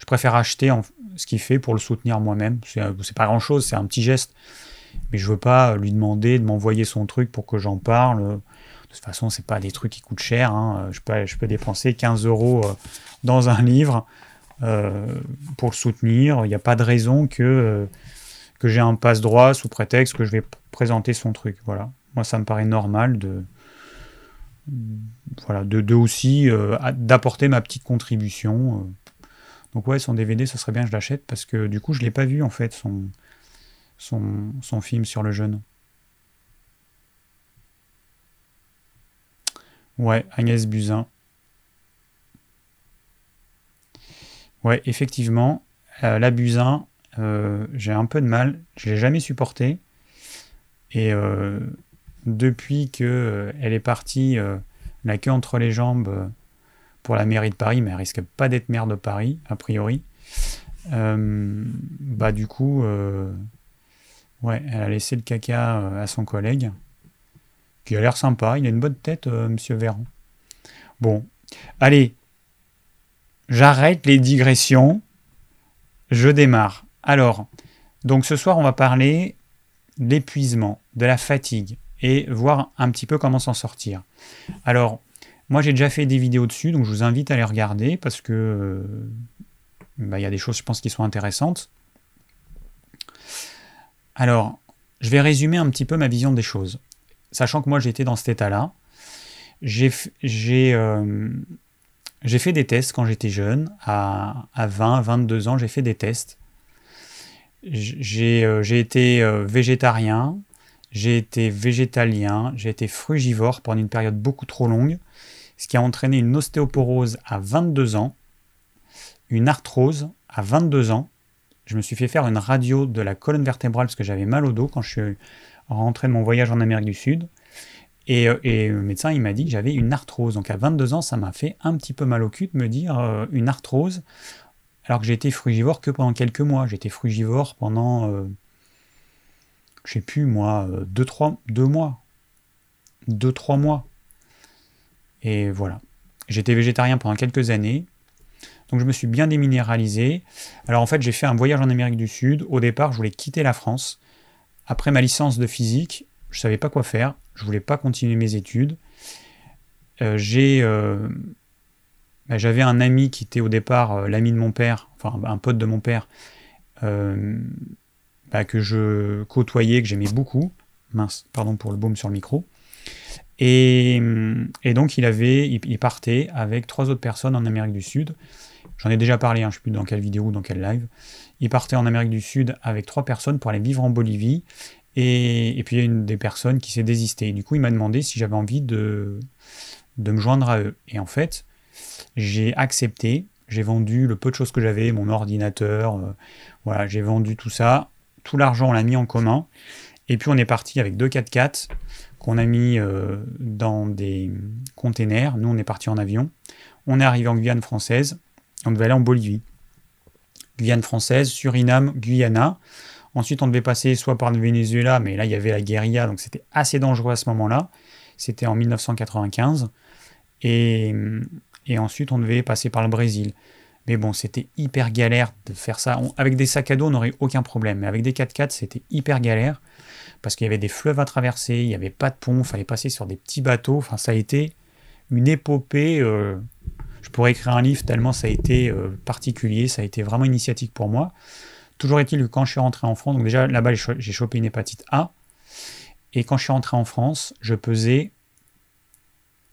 je préfère acheter ce qu'il fait pour le soutenir moi-même. C'est pas grand chose, c'est un petit geste. Mais je veux pas lui demander de m'envoyer son truc pour que j'en parle. De toute façon, c'est pas des trucs qui coûtent cher. Hein. Je, peux, je peux dépenser 15 euros euh, dans un livre euh, pour le soutenir. Il n'y a pas de raison que, euh, j'ai un passe-droit sous prétexte que je vais présenter son truc. Voilà. Moi, ça me paraît normal de, voilà, de, aussi d'apporter ma petite contribution. Donc ouais, son DVD, ce serait bien que je l'achète parce que du coup, je l'ai pas vu en fait son film sur le jeune. Ouais, Agnès Buzyn. Ouais, effectivement, euh, la Buzyn, euh, j'ai un peu de mal. Je l'ai jamais supporté. Et euh, depuis que elle est partie, la queue entre les jambes pour la mairie de Paris, mais elle risque pas d'être maire de Paris, a priori. bah du coup, ouais, elle a laissé le caca à son collègue qui a l'air sympa. Il a une bonne tête, euh, Monsieur Véran. Bon, allez, j'arrête les digressions. Je démarre. Alors, donc ce soir, on va parler de l'épuisement, de la fatigue et voir un petit peu comment s'en sortir. Alors, moi j'ai déjà fait des vidéos dessus, donc je vous invite à les regarder parce que euh, bah, il y a des choses, je pense, qui sont intéressantes. Alors, je vais résumer un petit peu ma vision des choses sachant que moi j'étais dans cet état-là, j'ai euh, fait des tests quand j'étais jeune, à, à 20, 22 ans, j'ai fait des tests. J'ai été végétarien, j'ai été végétalien, j'ai été frugivore pendant une période beaucoup trop longue, ce qui a entraîné une ostéoporose à 22 ans, une arthrose à 22 ans. Je me suis fait faire une radio de la colonne vertébrale parce que j'avais mal au dos quand je suis rentré de mon voyage en Amérique du Sud. Et, euh, le médecin, il m'a dit que j'avais une arthrose. Donc à 22 ans, ça m'a fait un petit peu mal au cul de me dire euh, une arthrose, alors que j'ai été frugivore que pendant quelques mois. J'étais frugivore pendant, euh, je sais plus moi, 2-3 deux, mois. 2-3 mois. Et voilà. J'étais végétarien pendant quelques années. Donc je me suis bien déminéralisé. Alors en fait, j'ai fait un voyage en Amérique du Sud. Au départ, je voulais quitter la France. Après ma licence de physique, je ne savais pas quoi faire. Je voulais pas continuer mes études. Euh, j'ai, euh, bah, j'avais un ami qui était au départ euh, l'ami de mon père, enfin un pote de mon père, bah, que je côtoyais, que j'aimais beaucoup. Mince, pardon pour le baume sur le micro. Et, donc il avait, il, partait avec trois autres personnes en Amérique du Sud. J'en ai déjà parlé, hein, je ne sais plus dans quelle vidéo ou dans quel live. Il partait en Amérique du Sud avec trois personnes pour aller vivre en Bolivie. Et, puis il y a une des personnes qui s'est désistée. Du coup, il m'a demandé si j'avais envie de, de me joindre à eux. Et en fait, j'ai accepté. J'ai vendu le peu de choses que j'avais, mon ordinateur, euh, voilà, j'ai vendu tout ça. Tout l'argent, on l'a mis en commun. Et puis on est parti avec deux 4x4 qu'on a mis euh, dans des containers. Nous, on est parti en avion. On est arrivé en Guyane française. On devait aller en Bolivie. Guyane française, Suriname, Guyana. Ensuite, on devait passer soit par le Venezuela, mais là, il y avait la guérilla, donc c'était assez dangereux à ce moment-là. C'était en 1995. Et, ensuite, on devait passer par le Brésil. Mais bon, c'était hyper galère de faire ça. avec des sacs à dos, on n'aurait aucun problème. Mais avec des 4x4, c'était hyper galère. Parce qu'il y avait des fleuves à traverser, il n'y avait pas de pont, il fallait passer sur des petits bateaux. Enfin, ça a été une épopée. Euh, je pourrais écrire un livre tellement ça a été euh, particulier, ça a été vraiment initiatique pour moi. Toujours est-il que quand je suis rentré en France, donc déjà là-bas j'ai chopé une hépatite A, et quand je suis rentré en France, je pesais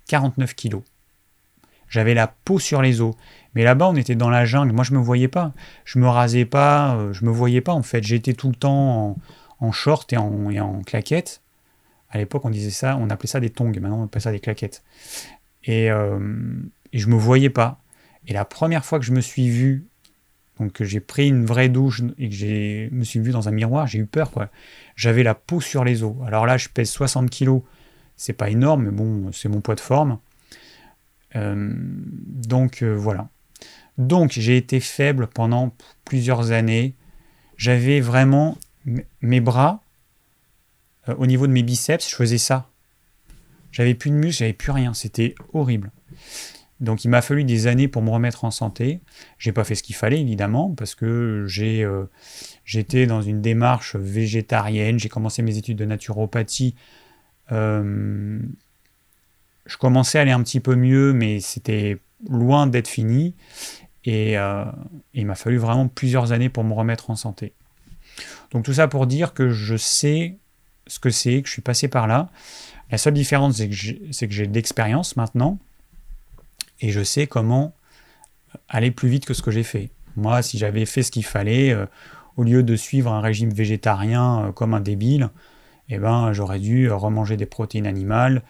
49 kilos. J'avais la peau sur les os. Mais là-bas, on était dans la jungle. Moi, je me voyais pas. Je me rasais pas. Euh, je me voyais pas, en fait. J'étais tout le temps en, short et en, et en claquettes. À l'époque, on disait ça, on appelait ça des tongs. Maintenant, on appelle ça des claquettes. Et, euh, et je me voyais pas. Et la première fois que je me suis vu donc j'ai pris une vraie douche et que je me suis vu dans un miroir, j'ai eu peur quoi. J'avais la peau sur les os. Alors là, je pèse 60 kg, c'est pas énorme, mais bon, c'est mon poids de forme. Euh, donc euh, voilà. Donc j'ai été faible pendant plusieurs années. J'avais vraiment mes bras, euh, au niveau de mes biceps, je faisais ça. J'avais plus de muscles, j'avais plus rien. C'était horrible. Donc il m'a fallu des années pour me remettre en santé. J'ai pas fait ce qu'il fallait évidemment parce que j'ai euh, j'étais dans une démarche végétarienne. J'ai commencé mes études de naturopathie. Euh, je commençais à aller un petit peu mieux, mais c'était loin d'être fini. Et, euh, il m'a fallu vraiment plusieurs années pour me remettre en santé. Donc tout ça pour dire que je sais ce que c'est, que je suis passé par là. La seule différence, c'est que j'ai de l'expérience maintenant et je sais comment aller plus vite que ce que j'ai fait. Moi, si j'avais fait ce qu'il fallait, euh, au lieu de suivre un régime végétarien euh, comme un débile, eh ben, j'aurais dû remanger des protéines animales.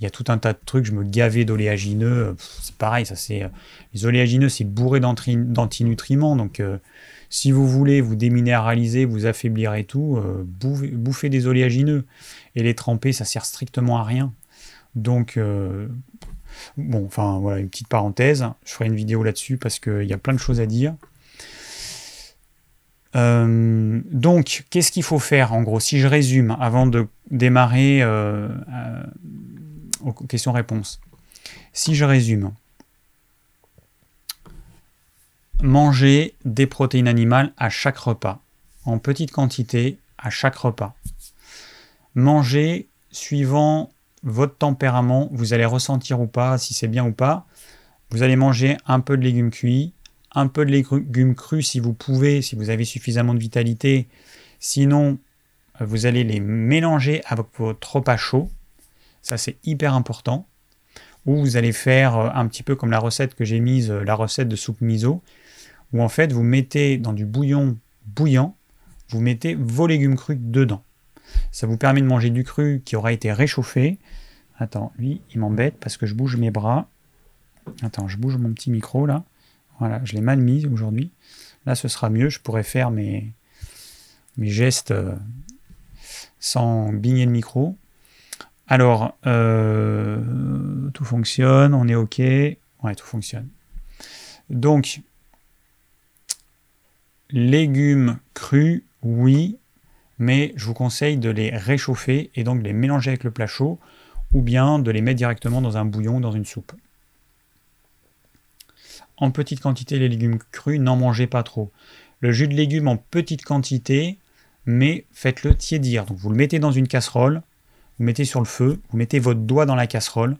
Il y a tout un tas de trucs, je me gavais d'oléagineux. C'est pareil, ça c'est. Euh, les oléagineux, c'est bourré d'antinutriments. Donc, si vous voulez vous déminéraliser, vous affaiblir et tout, bouffez, des oléagineux. Et les tremper, ça sert strictement à rien. Donc, Bon, enfin voilà, une petite parenthèse. Je ferai une vidéo là-dessus parce qu'il y a plein de choses à dire. Euh, donc, qu'est-ce qu'il faut faire en gros Si je résume avant de démarrer euh, euh, aux questions-réponses. Si je résume, manger des protéines animales à chaque repas, en petite quantité à chaque repas. Manger suivant votre tempérament, vous allez ressentir ou pas si c'est bien ou pas. Vous allez manger un peu de légumes cuits, un peu de légumes crus si vous pouvez, si vous avez suffisamment de vitalité. Sinon, vous allez les mélanger avec votre repas chaud. Ça, c'est hyper important. ou vous allez faire euh, un petit peu comme la recette que j'ai mise, euh, la recette de soupe miso, où en fait vous mettez dans du bouillon bouillant, vous mettez vos légumes crus dedans. Ça vous permet de manger du cru qui aura été réchauffé. Attends, lui, il m'embête parce que je bouge mes bras. Attends, je bouge mon petit micro là. Voilà, je l'ai mal mis aujourd'hui. Là, ce sera mieux. Je pourrais faire mes, gestes euh, sans bigner le micro. Alors, euh, tout fonctionne, on est OK. Ouais, tout fonctionne. Donc, légumes crus, oui, mais je vous conseille de les réchauffer et donc de les mélanger avec le plat chaud ou bien de les mettre directement dans un bouillon, dans une soupe. En petite quantité, les légumes crus, n'en mangez pas trop. Le jus de légumes en petite quantité, mais faites-le tiédir. Donc vous le mettez dans une casserole, vous mettez sur le feu, vous mettez votre doigt dans la casserole,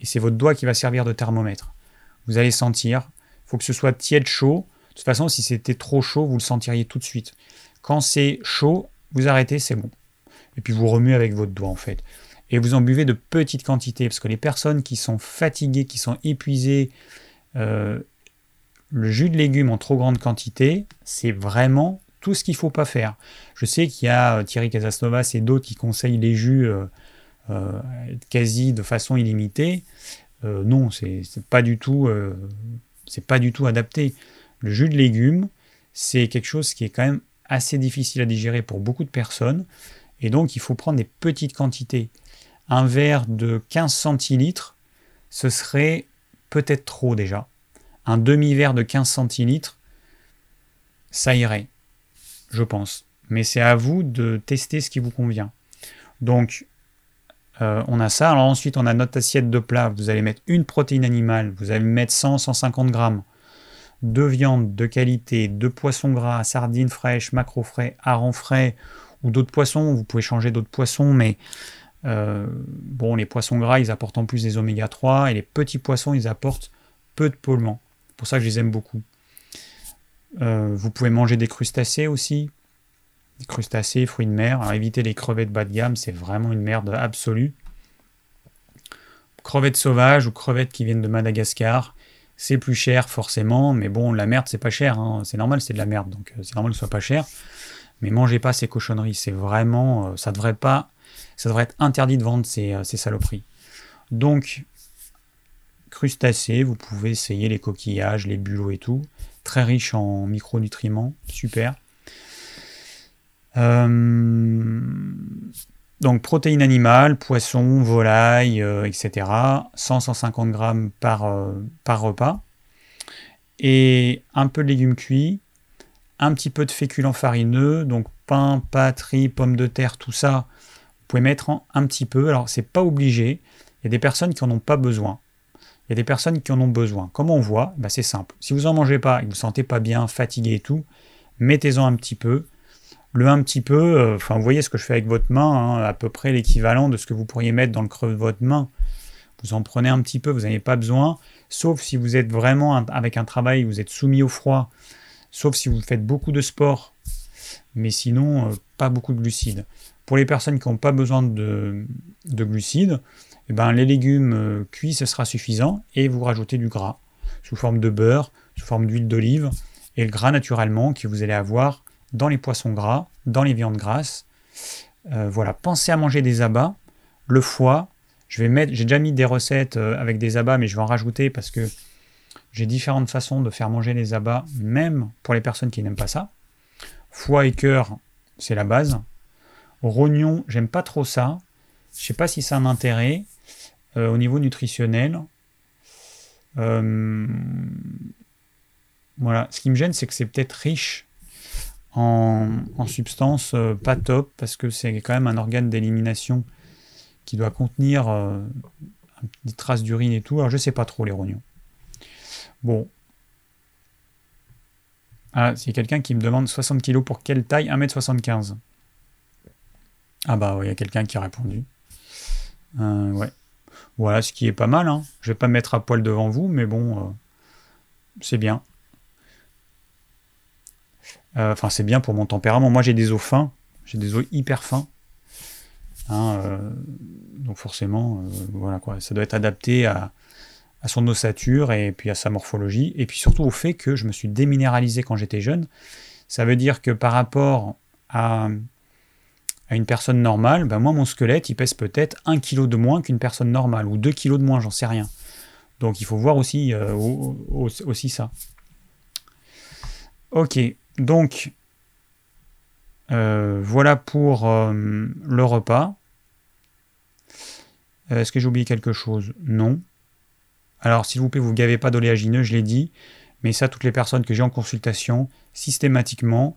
et c'est votre doigt qui va servir de thermomètre. Vous allez sentir, il faut que ce soit tiède chaud. De toute façon, si c'était trop chaud, vous le sentiriez tout de suite. Quand c'est chaud, vous arrêtez, c'est bon. Et puis vous remuez avec votre doigt en fait. Et vous en buvez de petites quantités, parce que les personnes qui sont fatiguées, qui sont épuisées, euh, le jus de légumes en trop grande quantité, c'est vraiment tout ce qu'il ne faut pas faire. Je sais qu'il y a euh, Thierry Casasnovas et d'autres qui conseillent les jus euh, quasi de façon illimitée. non, c'est pas du tout, c'est pas du tout adapté. Le jus de légumes, c'est quelque chose qui est quand même assez difficile à digérer pour beaucoup de personnes. Et donc, il faut prendre des petites quantités. Un verre de 15 centilitres, ce serait peut-être trop déjà. Un demi-verre de 15 centilitres, ça irait, je pense. Mais c'est à vous de tester ce qui vous convient. Donc, euh, on a ça. Alors ensuite, on a notre assiette de plat. Vous allez mettre une protéine animale. Vous allez mettre 100-150 grammes de viande de qualité, de poissons gras, sardines fraîches, macro frais, harengs frais ou d'autres poissons. Vous pouvez changer d'autres poissons, mais euh, bon, les poissons gras, ils apportent en plus des oméga 3 et les petits poissons, ils apportent peu de polluants. C'est pour ça que je les aime beaucoup. Euh, vous pouvez manger des crustacés aussi. Des crustacés, fruits de mer. Alors évitez les crevettes bas de gamme, c'est vraiment une merde absolue. Crevettes sauvages ou crevettes qui viennent de Madagascar. C'est plus cher forcément, mais bon, la merde, c'est pas cher. Hein. C'est normal, c'est de la merde, donc euh, c'est normal que ce soit pas cher. Mais mangez pas ces cochonneries. C'est vraiment, euh, ça devrait pas, ça devrait être interdit de vendre ces, euh, ces saloperies. Donc, crustacés, vous pouvez essayer les coquillages, les bulots et tout. Très riche en micronutriments, super. Donc protéines animales, poissons, volailles, euh, etc. 100-150 grammes par, euh, par repas. Et un peu de légumes cuits, un petit peu de féculents farineux, donc pain, pâtes, pommes de terre, tout ça. Vous pouvez mettre un petit peu. Alors c'est pas obligé. Il y a des personnes qui n'en ont pas besoin. Il y a des personnes qui en ont besoin. Comment on voit bah, C'est simple. Si vous n'en mangez pas et que vous ne sentez pas bien, fatigué et tout, mettez-en un petit peu le un petit peu, euh, enfin vous voyez ce que je fais avec votre main, hein, à peu près l'équivalent de ce que vous pourriez mettre dans le creux de votre main. Vous en prenez un petit peu, vous n'avez pas besoin, sauf si vous êtes vraiment avec un travail, vous êtes soumis au froid, sauf si vous faites beaucoup de sport, mais sinon euh, pas beaucoup de glucides. Pour les personnes qui n'ont pas besoin de, glucides, eh ben, les légumes euh, cuits, ce sera suffisant, et vous rajoutez du gras, sous forme de beurre, sous forme d'huile d'olive, et le gras naturellement que vous allez avoir dans les poissons gras, dans les viandes grasses. Euh, voilà, pensez à manger des abats, le foie. Je vais mettre, j'ai déjà mis des recettes euh, avec des abats, mais je vais en rajouter parce que j'ai différentes façons de faire manger les abats, même pour les personnes qui n'aiment pas ça. Foie et cœur, c'est la base. Rognon, j'aime pas trop ça. Je sais pas si ça a un intérêt euh, au niveau nutritionnel. voilà, ce qui me gêne, c'est que c'est peut-être riche en, substance euh, pas top parce que c'est quand même un organe d'élimination qui doit contenir euh, des traces d'urine et tout. Alors je sais pas trop les rognons. Bon. Ah, c'est quelqu'un qui me demande 60 kg pour quelle taille? 1m75. Ah bah il y a quelqu'un qui a répondu. Euh, ouais. Voilà, ce qui est pas mal. Hein. Je vais pas me mettre à poil devant vous, mais bon, c'est bien. Euh, enfin, c'est bien pour mon tempérament. Moi, j'ai des os fins. J'ai des os hyper fins. Hein, euh, Donc forcément, voilà quoi, ça doit être adapté à, son ossature et puis à sa morphologie, et puis surtout au fait que je me suis déminéralisé quand j'étais jeune. Ça veut dire que par rapport à, une personne normale, ben moi mon squelette il pèse peut-être 1 kg de moins qu'une personne normale, ou 2 kg de moins, j'en sais rien. Donc il faut voir aussi, euh, aussi ça. Ok, donc euh, voilà pour euh, le repas. Est-ce que j'ai oublié quelque chose? Non. Alors, s'il vous plaît, vous ne gavez pas d'oléagineux, je l'ai dit, mais ça, toutes les personnes que j'ai en consultation, systématiquement,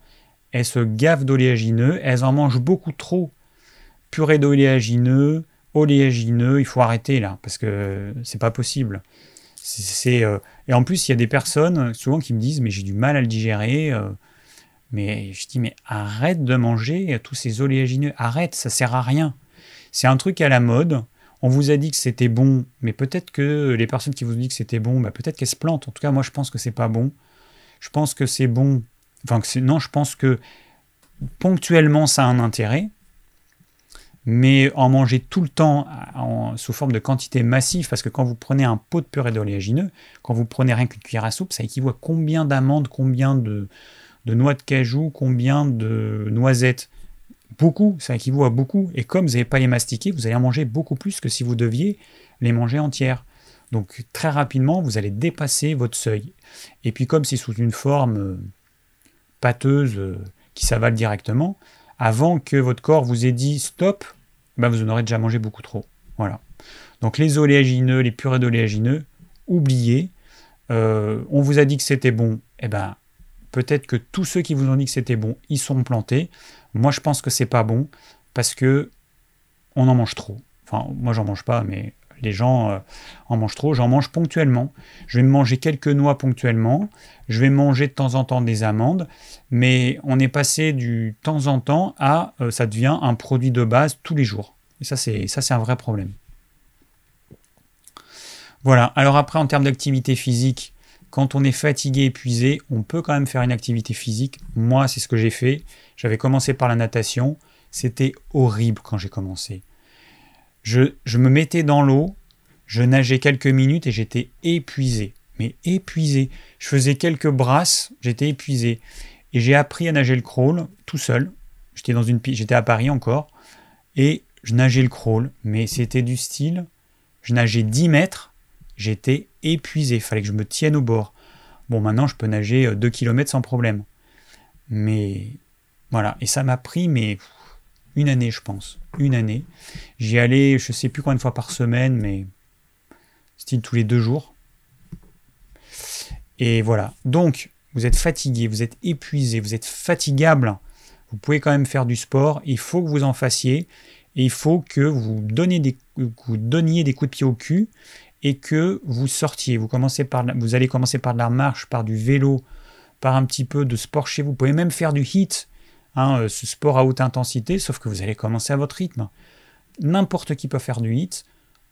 elles se gavent d'oléagineux, elles en mangent beaucoup trop. Purée d'oléagineux, oléagineux, il faut arrêter là, parce que c'est pas possible. Euh, Et en plus, il y a des personnes, souvent, qui me disent, mais j'ai du mal à le digérer. Euh, mais je dis, mais arrête de manger tous ces oléagineux, arrête, ça sert à rien. C'est un truc à la mode, on vous a dit que c'était bon, mais peut-être que les personnes qui vous disent que c'était bon, bah peut-être qu'elles se plantent. En tout cas, moi, je pense que c'est pas bon. Je pense que c'est bon. Enfin, non, je pense que ponctuellement, ça a un intérêt. Mais en manger tout le temps sous forme de quantité massive, parce que quand vous prenez un pot de purée d'oléagineux, quand vous prenez rien qu'une cuillère à soupe, ça équivaut à combien d'amandes, combien de, noix de cajou, combien de noisettes? Beaucoup, ça équivaut à beaucoup. Et comme vous n'allez pas les mastiquer, vous allez en manger beaucoup plus que si vous deviez les manger entières. Donc très rapidement, vous allez dépasser votre seuil. Et puis comme c'est sous une forme euh, pâteuse euh, qui s'avale directement, avant que votre corps vous ait dit stop, ben vous en aurez déjà mangé beaucoup trop. Voilà. Donc les oléagineux, les purées d'oléagineux, oubliez. Euh, on vous a dit que c'était bon, eh ben peut-être que tous ceux qui vous ont dit que c'était bon, ils sont plantés. Moi, je pense que c'est pas bon parce que on en mange trop. Enfin, moi, j'en mange pas, mais les gens euh, en mangent trop. J'en mange ponctuellement. Je vais manger quelques noix ponctuellement. Je vais manger de temps en temps des amandes. Mais on est passé du temps en temps à euh, ça devient un produit de base tous les jours. Et ça, c'est ça, c'est un vrai problème. Voilà. Alors après, en termes d'activité physique, quand on est fatigué, épuisé, on peut quand même faire une activité physique. Moi, c'est ce que j'ai fait. J'avais commencé par la natation. C'était horrible quand j'ai commencé. Je, me mettais dans l'eau, je nageais quelques minutes et j'étais épuisé. Mais épuisé. Je faisais quelques brasses, j'étais épuisé. Et j'ai appris à nager le crawl tout seul. J'étais dans une j'étais à Paris encore. Et je nageais le crawl. Mais c'était du style. Je nageais 10 mètres J'étais épuisé, fallait que je me tienne au bord. Bon, maintenant, je peux nager 2 euh, km sans problème. Mais voilà, et ça m'a pris, une année, je pense. Une année. J'y allais, je sais plus combien de fois par semaine, mais style tous les deux jours. Et voilà. Donc, vous êtes fatigué, vous êtes épuisé, vous êtes fatigable. Vous pouvez quand même faire du sport. Il faut que vous en fassiez. Et il faut que vous, donnez des, vous donniez des coups de pied au cul et que vous sortiez. Vous, commencez par, vous allez commencer par de la marche, par du vélo, par un petit peu de sport chez vous. Vous pouvez même faire du HIT, hein, euh, ce sport à haute intensité, sauf que vous allez commencer à votre rythme. N'importe qui peut faire du HIT.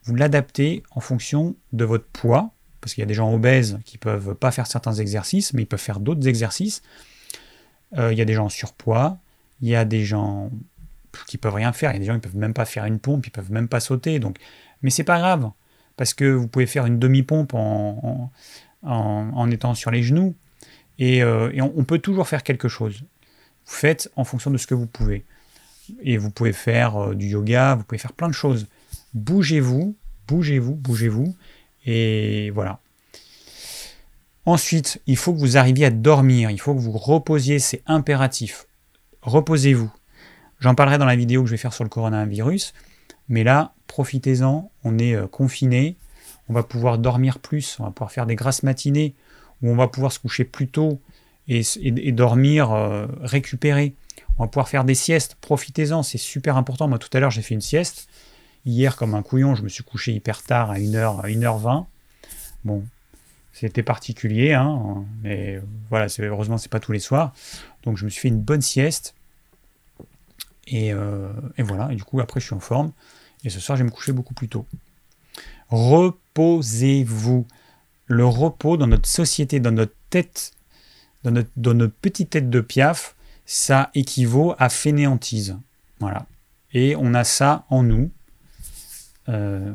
Vous l'adaptez en fonction de votre poids, parce qu'il y a des gens obèses qui ne peuvent pas faire certains exercices, mais ils peuvent faire d'autres exercices. Euh, il y a des gens en surpoids, il y a des gens qui peuvent rien faire, il y a des gens qui peuvent même pas faire une pompe, ils peuvent même pas sauter. Donc, mais c'est pas grave parce que vous pouvez faire une demi-pompe en, en, étant sur les genoux, et, euh, on, peut toujours faire quelque chose. Faites en fonction de ce que vous pouvez. Et vous pouvez faire euh, du yoga, vous pouvez faire plein de choses. Bougez-vous, bougez-vous, bougez-vous, et voilà. Ensuite, il faut que vous arriviez à dormir, il faut que vous reposiez, c'est impératif. Reposez-vous. J'en parlerai dans la vidéo que je vais faire sur le coronavirus. Mais là, profitez-en, on est euh, confiné, on va pouvoir dormir plus, on va pouvoir faire des grasses matinées, où on va pouvoir se coucher plus tôt et, dormir, euh, récupérer. On va pouvoir faire des siestes, profitez-en, c'est super important. Moi tout à l'heure j'ai fait une sieste. Hier, comme un couillon, je me suis couché hyper tard à 1h, à 1h20. Bon, c'était particulier, hein, mais voilà, heureusement c'est pas tous les soirs. Donc je me suis fait une bonne sieste. Euh, et, voilà, et du coup, après, je suis en forme. Et ce soir, je vais me coucher beaucoup plus tôt. Reposez-vous. Le repos dans notre société, dans notre tête, dans notre, dans notre petite tête de piaf, ça équivaut à fainéantise. Voilà. Et on a ça en nous. Euh,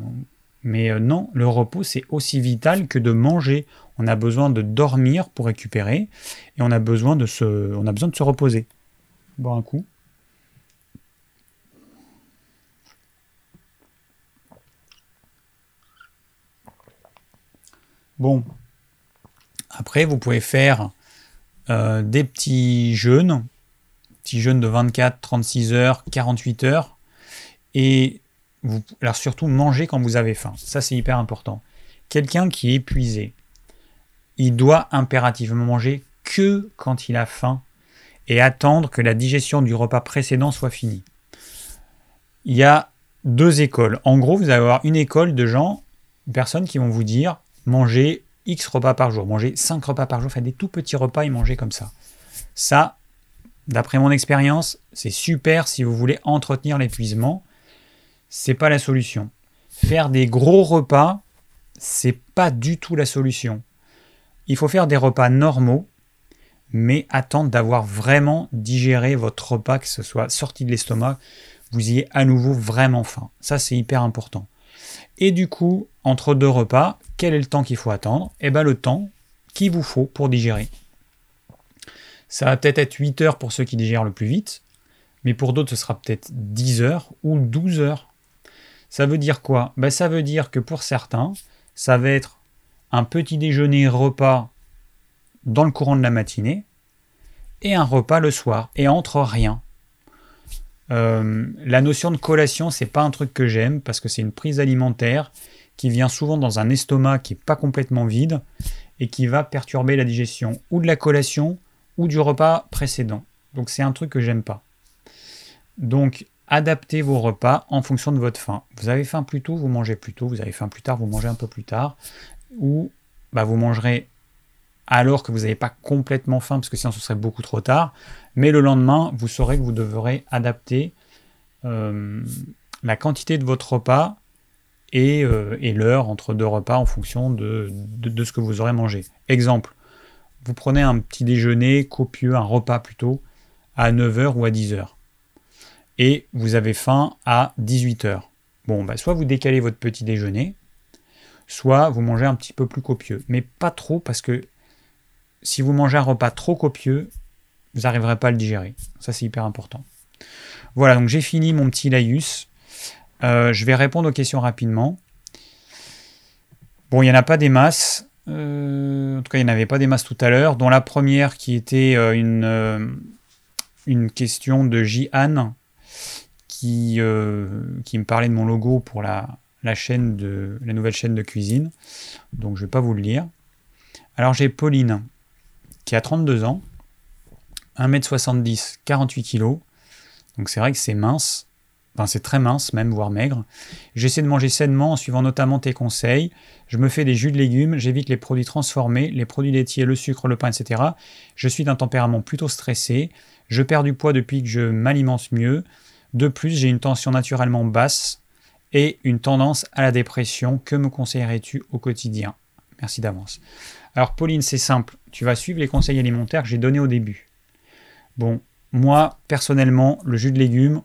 mais euh, non, le repos, c'est aussi vital que de manger. On a besoin de dormir pour récupérer et on a besoin de se, on a besoin de se reposer. Boire un coup. Bon. Après, vous pouvez faire euh, des petits jeûnes, petits jeûnes de 24, 36 heures, 48 heures. Et vous, alors surtout, manger quand vous avez faim. Ça, c'est hyper important. Quelqu'un qui est épuisé, il doit impérativement manger que quand il a faim et attendre que la digestion du repas précédent soit finie. Il y a deux écoles. En gros, vous allez avoir une école de gens, personnes qui vont vous dire manger X repas par jour, manger 5 repas par jour, faire des tout petits repas et manger comme ça. Ça, d'après mon expérience, c'est super si vous voulez entretenir l'épuisement. C'est pas la solution. Faire des gros repas, c'est pas du tout la solution. Il faut faire des repas normaux, mais attendre d'avoir vraiment digéré votre repas, que ce soit sorti de l'estomac, vous ayez à nouveau vraiment faim. Ça, c'est hyper important. Et du coup, entre deux repas, quel est le temps qu'il faut attendre? Eh bien le temps qu'il vous faut pour digérer. Ça va peut-être être 8 heures pour ceux qui digèrent le plus vite, mais pour d'autres ce sera peut-être 10 heures ou 12 heures. Ça veut dire quoi? Ben, Ça veut dire que pour certains, ça va être un petit déjeuner repas dans le courant de la matinée et un repas le soir et entre rien. Euh, la notion de collation, c'est pas un truc que j'aime parce que c'est une prise alimentaire qui vient souvent dans un estomac qui n'est pas complètement vide et qui va perturber la digestion ou de la collation ou du repas précédent. Donc c'est un truc que j'aime pas. Donc adaptez vos repas en fonction de votre faim. Vous avez faim plus tôt, vous mangez plus tôt. Vous avez faim plus tard, vous mangez un peu plus tard. Ou bah, vous mangerez alors que vous n'avez pas complètement faim, parce que sinon ce serait beaucoup trop tard. Mais le lendemain, vous saurez que vous devrez adapter euh, la quantité de votre repas euh, et, l'heure entre deux repas en fonction de, ce que vous aurez mangé. Exemple, vous prenez un petit déjeuner copieux, un repas plutôt, à 9h ou à 10h. Et vous avez faim à 18h. Bon, bah, soit vous décalez votre petit déjeuner, soit vous mangez un petit peu plus copieux. Mais pas trop, parce que si vous mangez un repas trop copieux, vous n'arriverez pas à le digérer. Ça, c'est hyper important. Voilà, donc j'ai fini mon petit laïus. Euh, je vais répondre aux questions rapidement. Bon, il n'y en a pas des masses. Euh, en tout cas, il n'y en avait pas des masses tout à l'heure, dont la première qui était euh, une, une question de J-Anne qui, qui me parlait de mon logo pour la, la, chaîne de, la nouvelle chaîne de cuisine. Donc, je ne vais pas vous le lire. Alors, j'ai Pauline qui a 32 ans, 1m70, 48 kg. Donc, c'est vrai que c'est mince c'est très mince même, voire maigre. J'essaie de manger sainement en suivant notamment tes conseils. Je me fais des jus de légumes, j'évite les produits transformés, les produits laitiers, le sucre, le pain, etc. Je suis d'un tempérament plutôt stressé. Je perds du poids depuis que je m'alimente mieux. De plus, j'ai une tension naturellement basse et une tendance à la dépression. Que me conseillerais-tu au quotidien? Merci d'avance. Alors Pauline, c'est simple. Tu vas suivre les conseils alimentaires que j'ai donnés au début. Bon, moi, personnellement, le jus de légumes,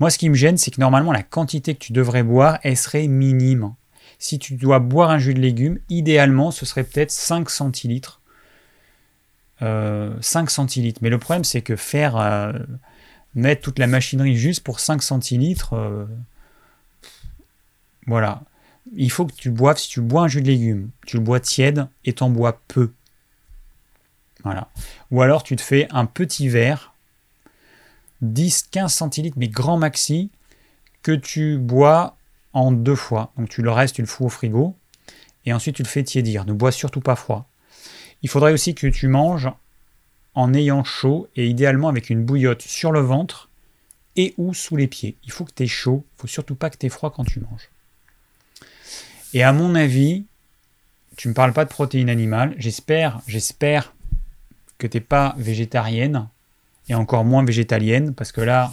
moi, ce qui me gêne, c'est que normalement, la quantité que tu devrais boire, elle serait minime. Si tu dois boire un jus de légumes, idéalement, ce serait peut-être 5 centilitres. 5 euh, centilitres. Mais le problème, c'est que faire euh, mettre toute la machinerie juste pour 5 centilitres, euh, voilà. Il faut que tu boives, si tu bois un jus de légumes, tu le bois tiède et t'en bois peu. Voilà. Ou alors tu te fais un petit verre 10-15 centilitres, mais grand maxi, que tu bois en deux fois. Donc tu le restes, tu le fous au frigo, et ensuite tu le fais tiédir. Ne bois surtout pas froid. Il faudrait aussi que tu manges en ayant chaud, et idéalement avec une bouillotte sur le ventre et ou sous les pieds. Il faut que tu aies chaud, il faut surtout pas que tu aies froid quand tu manges. Et à mon avis, tu ne me parles pas de protéines animales. J'espère, j'espère que tu n'es pas végétarienne et encore moins végétalienne, parce que là,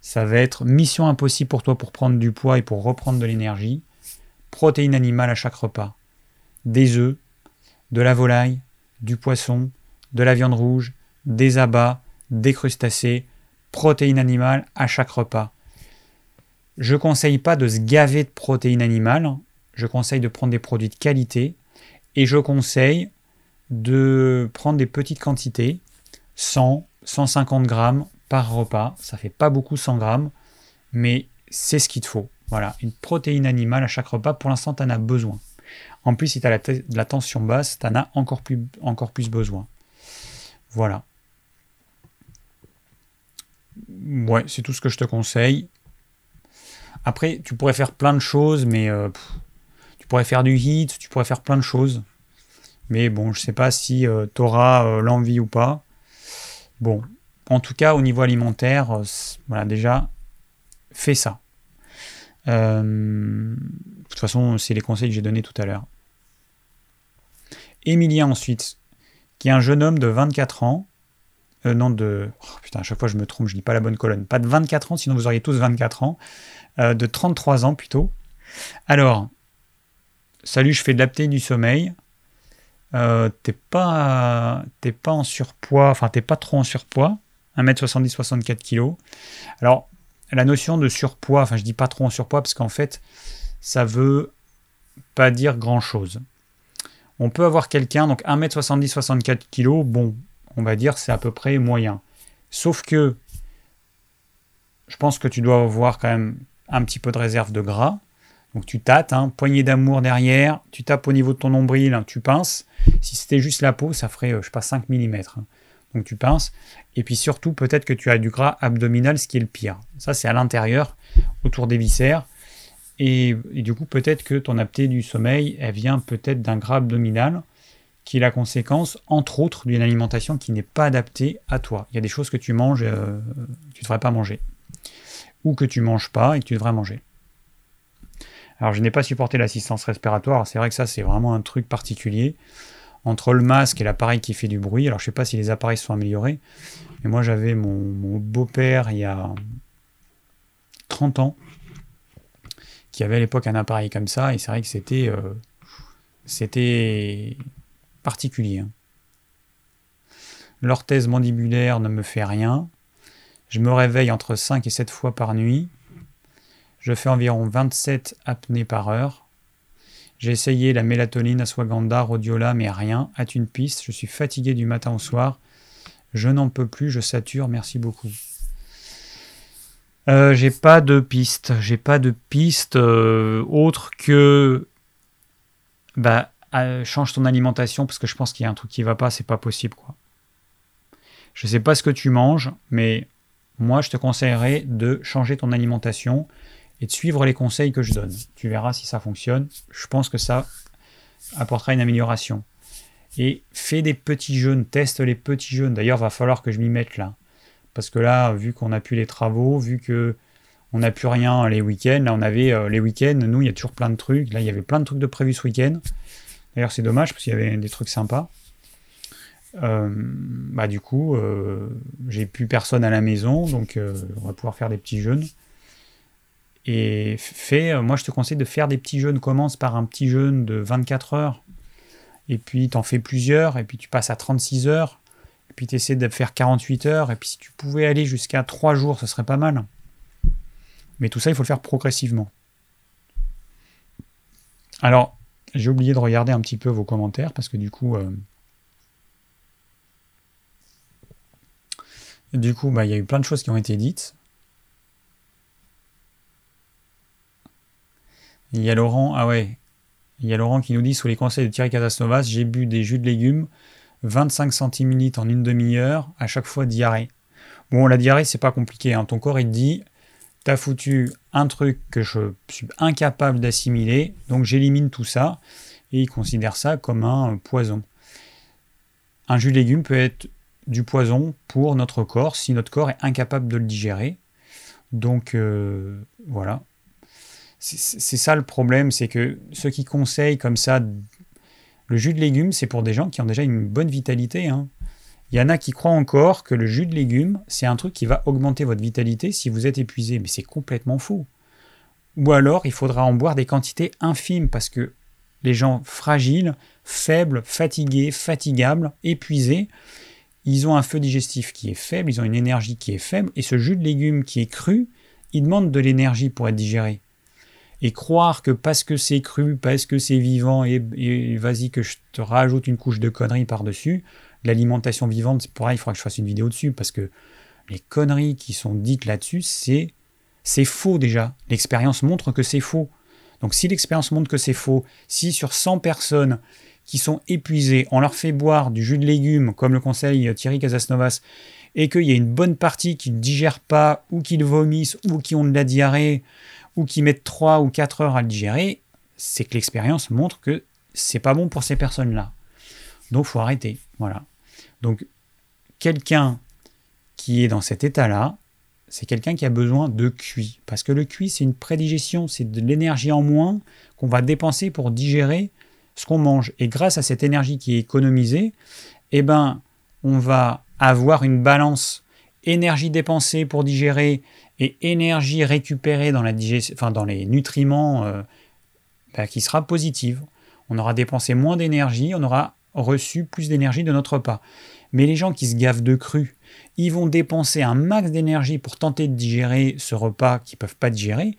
ça va être mission impossible pour toi pour prendre du poids et pour reprendre de l'énergie. Protéines animales à chaque repas. Des œufs, de la volaille, du poisson, de la viande rouge, des abats, des crustacés, protéines animales à chaque repas. Je conseille pas de se gaver de protéines animales. Je conseille de prendre des produits de qualité. Et je conseille de prendre des petites quantités, 100, 150 grammes par repas. Ça fait pas beaucoup 100 grammes, mais c'est ce qu'il te faut. Voilà, une protéine animale à chaque repas, pour l'instant, tu en as besoin. En plus, si tu as la, la, tension basse, tu en as encore plus, besoin. Voilà. Ouais, c'est tout ce que je te conseille. Après, tu pourrais faire plein de choses, mais euh, tu pourrais faire du hit, tu pourrais faire plein de choses. Mais bon, je sais pas si euh, tu auras euh, l'envie ou pas. Bon, en tout cas, au niveau alimentaire, voilà, déjà, fais ça. de toute façon, c'est les conseils que j'ai donnés tout à l'heure. Emilien ensuite, qui est un jeune homme de 24 ans. non, de. Oh, putain, à chaque fois je me trompe, je dis pas la bonne colonne. Pas de 24 ans, sinon vous auriez tous 24 ans. Euh, de 33 ans plutôt. Alors, salut, je fais de l'apnée du sommeil. Euh, t'es pas, pas en surpoids, enfin t'es pas trop en surpoids, 1m70, 64 kg. Alors, la notion de surpoids, enfin je dis pas trop en surpoids parce qu'en fait, ça veut pas dire grand chose. On peut avoir quelqu'un, donc 1m70, 64 kg, bon, on va dire c'est à peu près moyen. Sauf que je pense que tu dois avoir quand même un petit peu de réserve de gras. Donc tu tâtes, hein, poignée d'amour derrière, tu tapes au niveau de ton nombril, hein, tu pinces. Si c'était juste la peau, ça ferait, euh, je sais pas, 5 mm. Hein. Donc tu pinces. Et puis surtout, peut-être que tu as du gras abdominal, ce qui est le pire. Ça, c'est à l'intérieur, autour des viscères. Et, du coup, peut-être que ton apnée du sommeil, elle vient peut-être d'un gras abdominal, qui est la conséquence, entre autres, d'une alimentation qui n'est pas adaptée à toi. Il y a des choses que tu manges, euh, tu ne devrais pas manger ou que tu manges pas et que tu devrais manger. Alors je n'ai pas supporté l'assistance respiratoire, c'est vrai que ça c'est vraiment un truc particulier. Entre le masque et l'appareil qui fait du bruit, alors je ne sais pas si les appareils sont améliorés, mais moi j'avais mon, beau-père il y a 30 ans, qui avait à l'époque un appareil comme ça, et c'est vrai que c'était euh, c'était particulier. Hein. L'orthèse mandibulaire ne me fait rien. Je me réveille entre 5 et 7 fois par nuit. Je fais environ 27 apnées par heure. J'ai essayé la mélatonine, ashwagandha, rhodiola, mais rien. At une piste, je suis fatigué du matin au soir. Je n'en peux plus, je sature, merci beaucoup. Euh, j'ai pas de piste, j'ai pas de piste euh, autre que bah euh, change ton alimentation parce que je pense qu'il y a un truc qui va pas, c'est pas possible quoi. Je sais pas ce que tu manges, mais moi je te conseillerais de changer ton alimentation et de suivre les conseils que je donne. Tu verras si ça fonctionne. Je pense que ça apportera une amélioration. Et fais des petits jeûnes, teste les petits jeûnes. D'ailleurs, va falloir que je m'y mette là. Parce que là, vu qu'on n'a plus les travaux, vu que on n'a plus rien les week-ends, là on avait euh, les week-ends, nous il y a toujours plein de trucs. Là il y avait plein de trucs de prévus ce week-end. D'ailleurs c'est dommage parce qu'il y avait des trucs sympas. Euh, bah du coup, euh, j'ai plus personne à la maison, donc on va pouvoir faire des petits jeûnes. Et fais, moi je te conseille de faire des petits jeûnes. Commence par un petit jeûne de 24 heures, et puis tu en fais plusieurs, et puis tu passes à 36 heures, et puis tu essaies de faire 48 heures, et puis si tu pouvais aller jusqu'à 3 jours, ce serait pas mal. Mais tout ça, il faut le faire progressivement. Alors, j'ai oublié de regarder un petit peu vos commentaires, parce que du coup... Du coup, bah, il y a eu plein de choses qui ont été dites. Il y a Laurent, ah il y a Laurent qui nous dit sous les conseils de Thierry Catasnovas, j'ai bu des jus de légumes, 25 centimilitres en une demi-heure, à chaque fois diarrhée. Bon, la diarrhée, c'est pas compliqué. Hein. Ton corps, il dit, t'as foutu un truc que je suis incapable d'assimiler, donc j'élimine tout ça, et il considère ça comme un poison. Un jus de légumes peut être du poison pour notre corps si notre corps est incapable de le digérer. Donc euh, voilà. C'est ça le problème, c'est que ceux qui conseillent comme ça le jus de légumes, c'est pour des gens qui ont déjà une bonne vitalité. Hein. Il y en a qui croient encore que le jus de légumes, c'est un truc qui va augmenter votre vitalité si vous êtes épuisé, mais c'est complètement faux. Ou alors, il faudra en boire des quantités infimes parce que les gens fragiles, faibles, fatigués, fatigables, épuisés, ils ont un feu digestif qui est faible, ils ont une énergie qui est faible, et ce jus de légumes qui est cru, il demande de l'énergie pour être digéré. Et croire que parce que c'est cru, parce que c'est vivant, et, vas-y que je te rajoute une couche de conneries par-dessus, l'alimentation vivante, c'est pareil, il faudra que je fasse une vidéo dessus, parce que les conneries qui sont dites là-dessus, c'est, c'est faux déjà. L'expérience montre que c'est faux. Donc si l'expérience montre que c'est faux, si sur 100 personnes qui sont épuisées, on leur fait boire du jus de légumes, comme le conseille Thierry Casasnovas, et qu'il y a une bonne partie qui ne digèrent pas, ou qui vomissent, ou qui ont de la diarrhée, ou qui mettent 3 ou 4 heures à le digérer, c'est que l'expérience montre que c'est pas bon pour ces personnes-là. Donc faut arrêter. Voilà. Donc quelqu'un qui est dans cet état-là, c'est quelqu'un qui a besoin de QI. Parce que le QI, c'est une prédigestion, c'est de l'énergie en moins qu'on va dépenser pour digérer ce qu'on mange. Et grâce à cette énergie qui est économisée, eh ben, on va avoir une balance énergie dépensée pour digérer et énergie récupérée dans, la dans les nutriments euh, bah, qui sera positive. On aura dépensé moins d'énergie, on aura reçu plus d'énergie de notre repas. Mais les gens qui se gavent de cru, ils vont dépenser un max d'énergie pour tenter de digérer ce repas qu'ils ne peuvent pas digérer.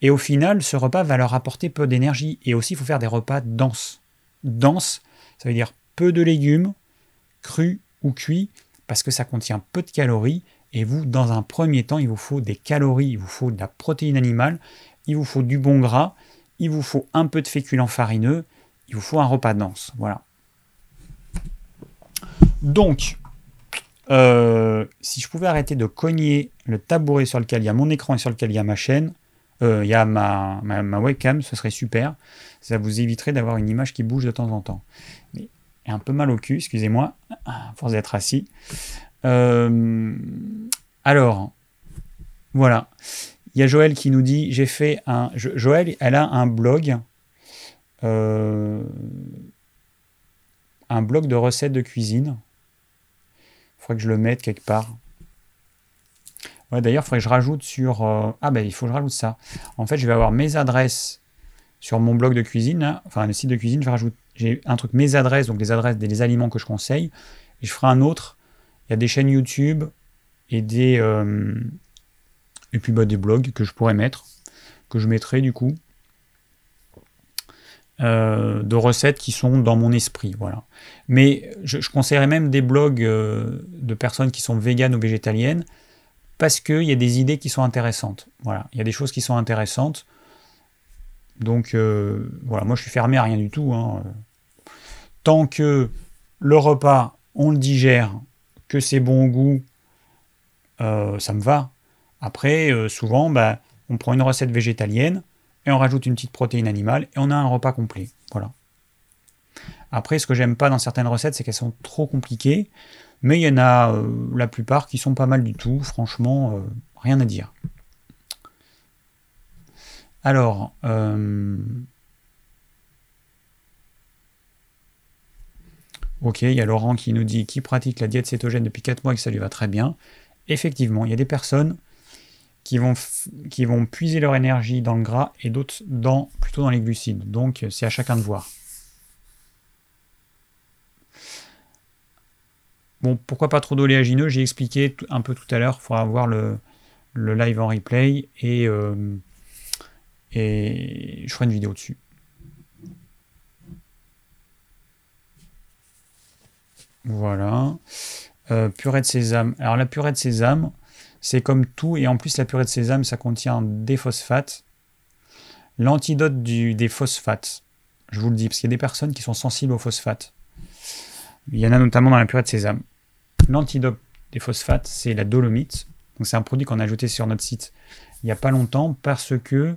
Et au final, ce repas va leur apporter peu d'énergie. Et aussi, il faut faire des repas denses. Denses, ça veut dire peu de légumes, crus ou cuits, parce que ça contient peu de calories. Et vous, dans un premier temps, il vous faut des calories, il vous faut de la protéine animale, il vous faut du bon gras, il vous faut un peu de féculents farineux, il vous faut un repas dense. Voilà. Donc, euh, si je pouvais arrêter de cogner le tabouret sur lequel il y a mon écran et sur lequel il y a ma chaîne, euh, il y a ma, webcam, ce serait super. Ça vous éviterait d'avoir une image qui bouge de temps en temps. Mais un peu mal au cul, excusez-moi, force d'être assis. Euh, alors, voilà. Il y a Joël qui nous dit j'ai fait un. Joël, elle a un blog. un blog de recettes de cuisine faudrait que je le mette quelque part. Ouais, d'ailleurs, il faudrait que je rajoute sur. Euh, ah, ben, il faut que je rajoute ça. En fait, je vais avoir mes adresses sur mon blog de cuisine, enfin le site de cuisine. Je rajoute. J'ai un truc, mes adresses, donc les adresses des aliments que je conseille. Et je ferai un autre. Il y a des chaînes YouTube et des. Euh, et puis bah, des blogs que je pourrais mettre, que je mettrai du coup. Euh, de recettes qui sont dans mon esprit. Voilà. Mais je, conseillerais même des blogs euh, de personnes qui sont véganes ou végétaliennes parce qu'il y a des idées qui sont intéressantes. Voilà. Il y a des choses qui sont intéressantes. Donc voilà, moi je suis fermé à rien du tout. Hein. Tant que le repas, on le digère, que c'est bon au goût, ça me va. Après, souvent, bah, on prend une recette végétalienne, et on rajoute une petite protéine animale, et on a un repas complet. Voilà. Après, ce que j'aime pas dans certaines recettes, c'est qu'elles sont trop compliquées, mais il y en a euh, la plupart qui sont pas mal du tout, franchement, euh, rien à dire. Alors, ok, il y a Laurent qui nous dit qui pratique la diète cétogène depuis 4 mois et que ça lui va très bien. Effectivement, il y a des personnes qui vont, qui vont puiser leur énergie dans le gras et d'autres dans, plutôt dans les glucides. Donc c'est à chacun de voir. Bon, pourquoi pas trop d'oléagineux? J'ai expliqué un peu tout à l'heure, il faudra voir le, live en replay et, euh, et je ferai une vidéo dessus. Voilà. Euh, purée de sésame. Alors la purée de sésame, c'est comme tout, et en plus la purée de sésame, ça contient des phosphates. L'antidote des phosphates, je vous le dis, parce qu'il y a des personnes qui sont sensibles aux phosphates. Il y en a notamment dans la purée de sésame. L'antidote des phosphates, c'est la dolomite. Donc c'est un produit qu'on a ajouté sur notre site il n'y a pas longtemps parce que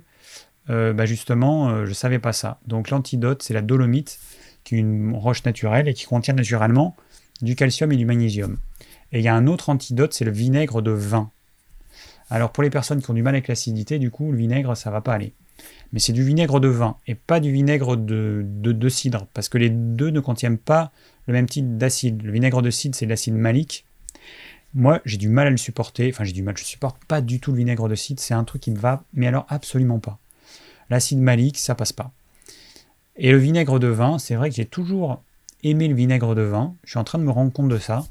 euh, bah justement, euh, je ne savais pas ça. Donc l'antidote, c'est la dolomite, qui est une roche naturelle et qui contient naturellement du calcium et du magnésium. Et il y a un autre antidote, c'est le vinaigre de vin. Alors pour les personnes qui ont du mal avec l'acidité, du coup, le vinaigre, ça va pas aller. Mais c'est du vinaigre de vin et pas du vinaigre de, de, cidre, parce que les deux ne contiennent pas le même type d'acide. Le vinaigre de cidre, c'est l'acide malique. Moi, j'ai du mal à le supporter. Enfin, j'ai du mal, je supporte pas du tout le vinaigre de cidre. C'est un truc qui me va, mais alors absolument pas. L'acide malique, ça passe pas. Et le vinaigre de vin, c'est vrai que j'ai toujours aimé le vinaigre de vin. Je suis en train de me rendre compte de ça.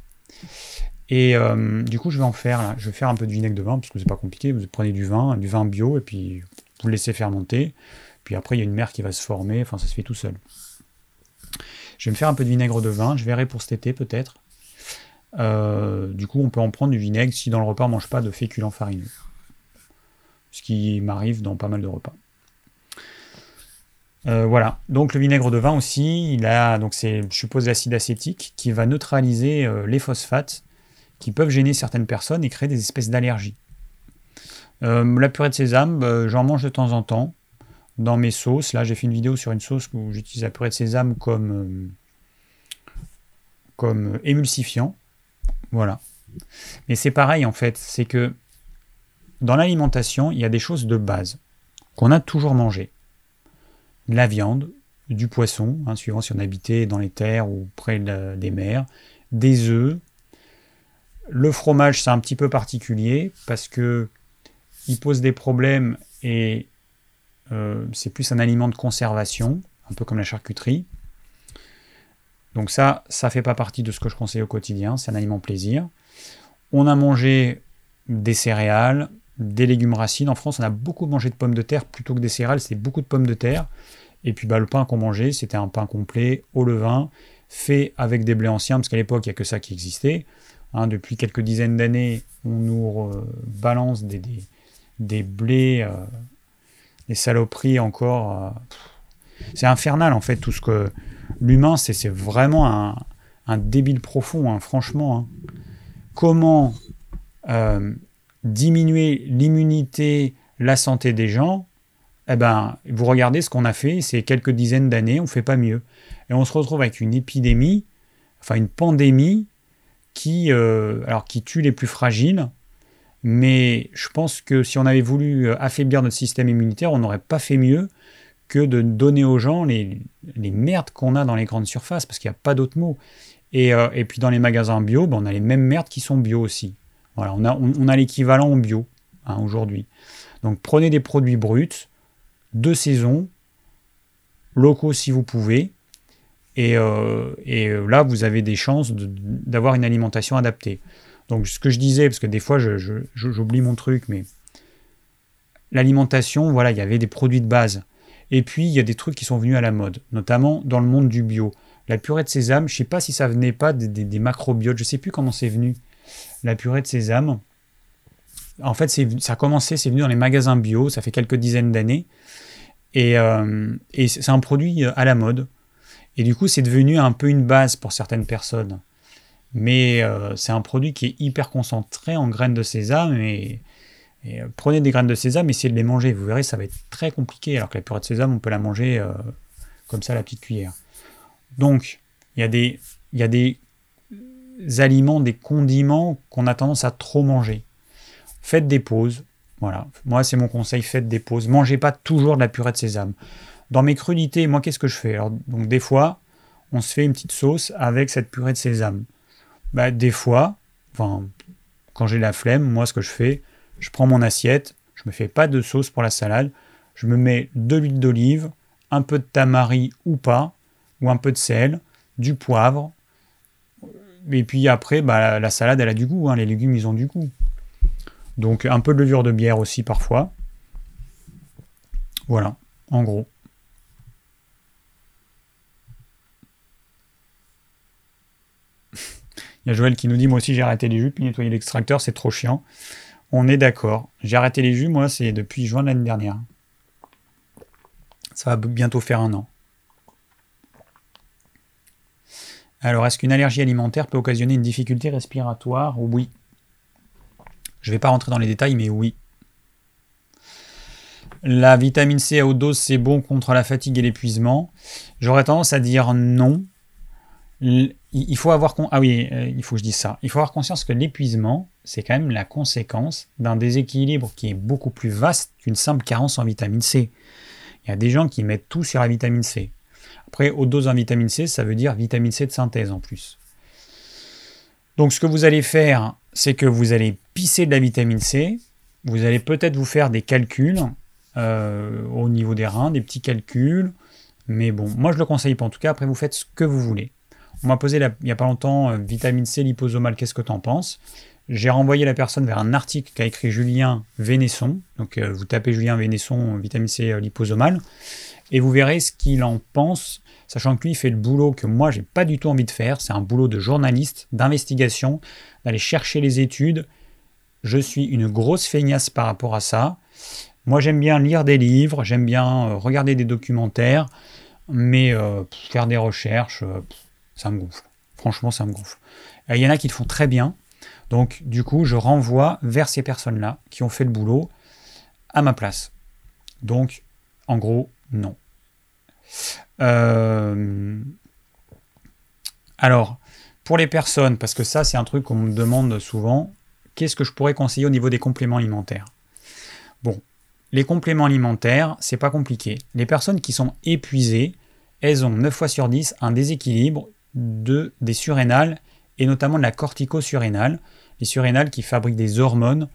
Et euh, du coup, je vais en faire là. Je vais faire un peu de vinaigre de vin parce que c'est pas compliqué. Vous prenez du vin, du vin bio, et puis vous le laissez fermenter. Puis après, il y a une mer qui va se former. Enfin, ça se fait tout seul. Je vais me faire un peu de vinaigre de vin. Je verrai pour cet été peut-être. Euh, du coup, on peut en prendre du vinaigre si dans le repas on mange pas de féculents farineux. Ce qui m'arrive dans pas mal de repas. Euh, voilà. Donc le vinaigre de vin aussi, il a donc c'est je suppose l'acide acétique qui va neutraliser euh, les phosphates qui peuvent gêner certaines personnes et créer des espèces d'allergies. la purée de sésame, j'en mange de temps en temps dans mes sauces. Là, j'ai fait une vidéo sur une sauce où j'utilise la purée de sésame comme comme émulsifiant. Voilà. Mais c'est pareil en fait, c'est que dans l'alimentation, il y a des choses de base qu'on a toujours mangées. La viande, du poisson, hein, suivant si on habitait dans les terres ou près des mers, des œufs. Le fromage, c'est un petit peu particulier parce que il pose des problèmes et euh, c'est plus un aliment de conservation, un peu comme la charcuterie. Donc ça, ça fait pas partie de ce que je conseille au quotidien, c'est un aliment plaisir. On a mangé des céréales, des légumes racines. En France, on a beaucoup mangé de pommes de terre plutôt que des céréales, c'est beaucoup de pommes de terre. Et puis bah, le pain qu'on mangeait, c'était un pain complet au levain, fait avec des blés anciens, parce qu'à l'époque, il n'y a que ça qui existait. Hein, depuis quelques dizaines d'années, on nous balance des, des, blés, euh, des saloperies encore. Euh, c'est infernal en fait, tout ce que l'humain, c'est vraiment un, débile profond, hein, franchement. Hein. Comment euh, diminuer l'immunité, la santé des gens eh ben, vous regardez ce qu'on a fait, c'est quelques dizaines d'années, on ne fait pas mieux. Et on se retrouve avec une épidémie, enfin une pandémie, qui, euh, alors, qui tue les plus fragiles. Mais je pense que si on avait voulu affaiblir notre système immunitaire, on n'aurait pas fait mieux que de donner aux gens les, merdes qu'on a dans les grandes surfaces, parce qu'il n'y a pas d'autre mot. Euh, et, puis dans les magasins bio, ben, on a les mêmes merdes qui sont bio aussi. Voilà, on a, on, a l'équivalent en bio hein, aujourd'hui. Donc prenez des produits bruts, de saison, locaux si vous pouvez, et, euh, euh, là vous avez des chances d'avoir une alimentation adaptée. Donc ce que je disais, parce que des fois j'oublie mon truc, mais l'alimentation, voilà, il y avait des produits de base. Et puis, il y a des trucs qui sont venus à la mode, notamment dans le monde du bio. La purée de sésame, je ne sais pas si ça venait pas des, macrobiotes, je ne sais plus comment c'est venu. La purée de sésame, en fait, ça a commencé, c'est venu dans les magasins bio, ça fait quelques dizaines d'années. Et, euh, c'est un produit euh, à la mode. Et du coup, c'est devenu un peu une base pour certaines personnes. Mais euh, c'est un produit qui est hyper concentré en graines de sésame et prenez des graines de sésame, essayez de les manger. Vous verrez, ça va être très compliqué. Alors que la purée de sésame, on peut la manger comme ça la petite cuillère. Donc, il y a des aliments, des condiments qu'on a tendance à trop manger. Faites des pauses. Voilà. Moi, c'est mon conseil. Faites des pauses. Mangez pas toujours de la purée de sésame. Dans mes crudités, moi, qu'est-ce que je fais? Alors, Donc, des fois, on se fait une petite sauce avec cette purée de sésame. Bah, des fois, enfin, quand j'ai la flemme, moi, ce que je fais, je prends mon assiette, je me fais pas de sauce pour la salade, je me mets de l'huile d'olive, un peu de tamari ou pas, ou un peu de sel, du poivre, et puis après, bah, la salade, elle a du goût, hein, les légumes, ils ont du goût. Donc un peu de levure de bière aussi parfois. Voilà, en gros. Il y a Joël qui nous dit, moi aussi j'ai arrêté les jus, puis nettoyer l'extracteur, c'est trop chiant. On est d'accord. J'ai arrêté les jus, moi, c'est depuis juin de l'année dernière. Ça va bientôt faire un an. Alors, est-ce qu'une allergie alimentaire peut occasionner une difficulté respiratoire? Oui. Je ne vais pas rentrer dans les détails, mais oui. La vitamine C à haute dose, c'est bon contre la fatigue et l'épuisement. J'aurais tendance à dire non. Il faut avoir ah oui, euh, il faut que je dise ça. Il faut avoir conscience que l'épuisement, c'est quand même la conséquence d'un déséquilibre qui est beaucoup plus vaste qu'une simple carence en vitamine C. Il y a des gens qui mettent tout sur la vitamine C. Après, haute dose en vitamine C, ça veut dire vitamine C de synthèse en plus. Donc ce que vous allez faire, c'est que vous allez pisser de la vitamine C, vous allez peut-être vous faire des calculs euh, au niveau des reins, des petits calculs, mais bon, moi je le conseille pas en tout cas, après vous faites ce que vous voulez. On m'a posé il n'y a pas longtemps, euh, vitamine C liposomale, qu'est-ce que tu en penses? J'ai renvoyé la personne vers un article qu'a écrit Julien Vénesson. Donc euh, vous tapez Julien Vénesson, vitamine C liposomale, et vous verrez ce qu'il en pense, sachant que lui il fait le boulot que moi j'ai pas du tout envie de faire. C'est un boulot de journaliste, d'investigation, d'aller chercher les études. Je suis une grosse feignasse par rapport à ça. Moi j'aime bien lire des livres, j'aime bien regarder des documentaires, mais faire des recherches, ça me gonfle. Franchement, ça me gonfle. Il y en a qui le font très bien. Donc, du coup, je renvoie vers ces personnes-là qui ont fait le boulot à ma place. Donc, en gros, non. Euh, alors, pour les personnes, parce que ça, c'est un truc qu'on me demande souvent, qu'est-ce que je pourrais conseiller au niveau des compléments alimentaires? Bon, les compléments alimentaires, c'est pas compliqué. Les personnes qui sont épuisées, elles ont 9 fois sur 10 un déséquilibre de, des surrénales et notamment de la cortico-surrénale. Les surrénales qui fabriquent des hormones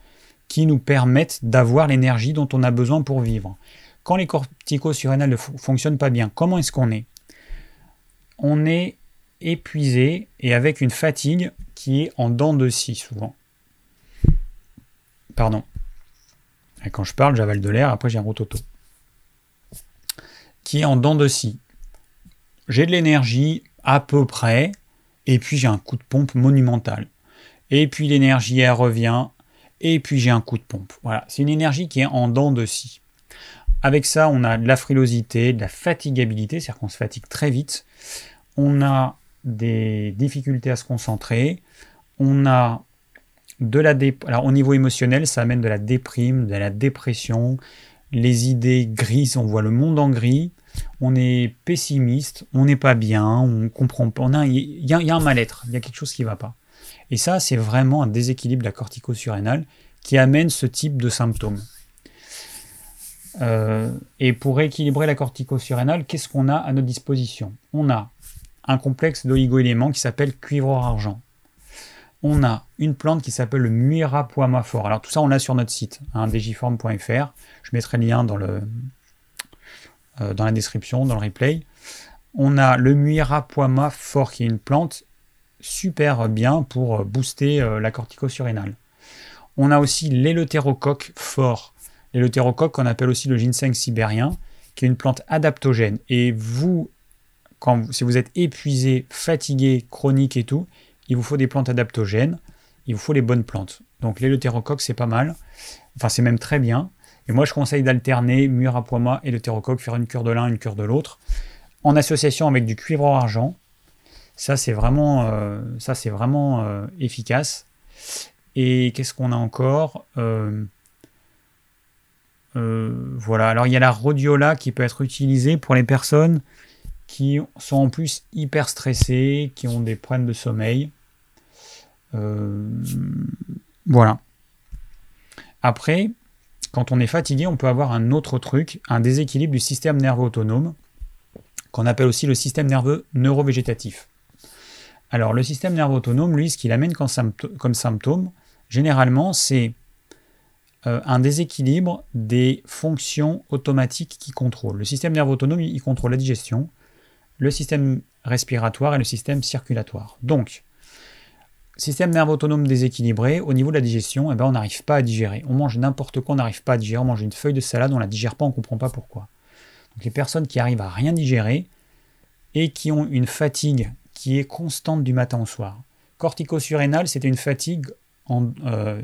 qui nous permettent d'avoir l'énergie dont on a besoin pour vivre. Quand les cortico-surrénales ne fonctionnent pas bien, comment est-ce qu'on est? On est épuisé et avec une fatigue qui est en dents de scie souvent. Pardon. Quand je parle, j'avale de l'air, après j'ai un rototo. Qui est en dents de scie. J'ai de l'énergie, à peu près, et puis j'ai un coup de pompe monumental. Et puis l'énergie, elle revient, et puis j'ai un coup de pompe. Voilà, c'est une énergie qui est en dents de scie. Avec ça, on a de la frilosité, de la fatigabilité, c'est-à-dire qu'on se fatigue très vite. On a des difficultés à se concentrer. On a de la. Alors au niveau émotionnel, ça amène de la déprime, de la dépression, les idées grises, on voit le monde en gris on est pessimiste, on n'est pas bien, on comprend pas, il y, a un mal-être, il y a quelque chose qui ne va pas. Et ça, c'est vraiment un déséquilibre de la cortico-surrénale qui amène ce type de symptômes. Euh, et pour rééquilibrer la cortico-surrénale, qu'est-ce qu'on a à notre disposition? On a un complexe d'oligo-éléments qui s'appelle cuivre-argent. On a une plante qui s'appelle le muirapoimaphore. Alors tout ça, on l'a sur notre site, hein, digiform.fr. Je mettrai le lien dans le, euh, la description, dans le replay. On a le Muirapuama fort, qui est une plante super bien pour booster euh, la cortico-surrénale. On a aussi l'éleutérocoque fort. L'éleutérocoque qu'on appelle aussi le ginseng sibérien, qui est une plante adaptogène. Et vous, quand, si vous êtes épuisé, fatigué, chronique et tout, il vous faut des plantes adaptogènes, il vous faut les bonnes plantes. Donc l'éleutérocoque, c'est pas mal. Enfin, c'est même très bien. Et moi, je conseille d'alterner mur à poids et le terrocoque, faire une cure de l'un, une cure de l'autre, en association avec du cuivre argent. Ça, c'est vraiment, euh, ça, c'est vraiment euh, efficace. Et qu'est-ce qu'on a encore? Euh, Voilà, alors il y a la rhodiola qui peut être utilisée pour les personnes qui sont en plus hyper stressées, qui ont des problèmes de sommeil. voilà. Après, quand on est fatigué, on peut avoir un autre truc, un déséquilibre du système nerveux autonome, qu'on appelle aussi le système nerveux neurovégétatif. Alors le système nerveux autonome, lui, ce qu'il amène comme symptôme, généralement, c'est euh, un déséquilibre des fonctions automatiques qui contrôlent. Le système nerveux autonome, il contrôle la digestion, le système respiratoire et le système circulatoire. Donc, Système nerveux autonome déséquilibré, au niveau de la digestion, eh ben, on n'arrive pas à digérer. On mange n'importe quoi, on n'arrive pas à digérer. On mange une feuille de salade, on ne la digère pas, on ne comprend pas pourquoi. Donc les personnes qui arrivent à rien digérer et qui ont une fatigue qui est constante du matin au soir. Cortico-surrénale, c'était une fatigue en, euh,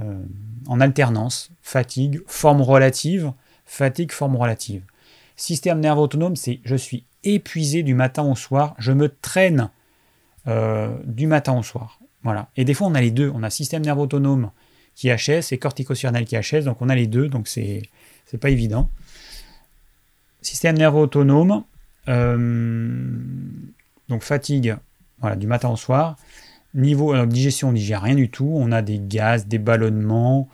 euh, en alternance. Fatigue, forme relative, fatigue, forme relative. Système nerveux autonome, c'est je suis épuisé du matin au soir, je me traîne euh, du matin au soir. Voilà. Et des fois, on a les deux. On a système nerveux autonome qui HS et cortico qui HS. Donc, on a les deux. Donc, c'est pas évident. Système nerveux autonome. Euh, donc, fatigue voilà, du matin au soir. Niveau euh, digestion, on digère rien du tout. On a des gaz, des ballonnements,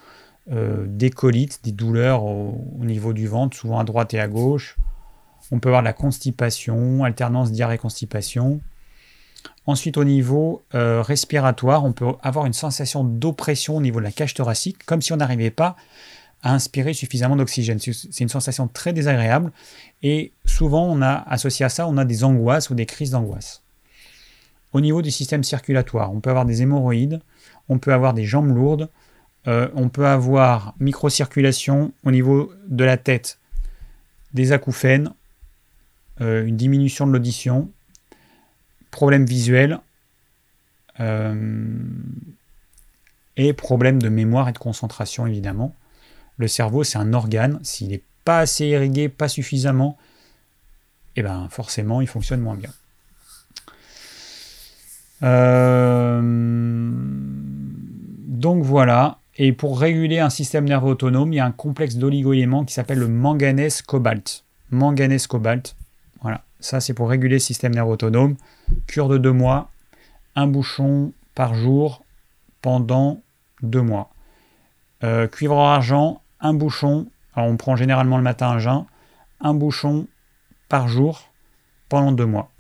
des colites, des douleurs au, au, niveau du ventre, souvent à droite et à gauche. On peut avoir de la constipation, alternance diarrhée-constipation. Ensuite, au niveau euh, respiratoire, on peut avoir une sensation d'oppression au niveau de la cage thoracique, comme si on n'arrivait pas à inspirer suffisamment d'oxygène. C'est une sensation très désagréable et souvent on a associé à ça, on a des angoisses ou des crises d'angoisse. Au niveau du système circulatoire, on peut avoir des hémorroïdes, on peut avoir des jambes lourdes, euh, on peut avoir microcirculation au niveau de la tête, des acouphènes, euh, une diminution de l'audition, problèmes visuels euh, et problèmes de mémoire et de concentration évidemment. Le cerveau, c'est un organe. S'il n'est pas assez irrigué, pas suffisamment, eh ben forcément, il fonctionne moins bien. Donc voilà. Et pour réguler un système nerveux autonome, il y a un complexe d'oligo-éléments qui s'appelle le manganèse-cobalt. Manganèse-cobalt. Voilà, ça c'est pour réguler le système nerveux autonome. Cure de deux mois, un bouchon par jour pendant deux mois. Euh, cuivre argent, un bouchon. Alors on prend généralement le matin un jeun, un bouchon par jour pendant deux mois.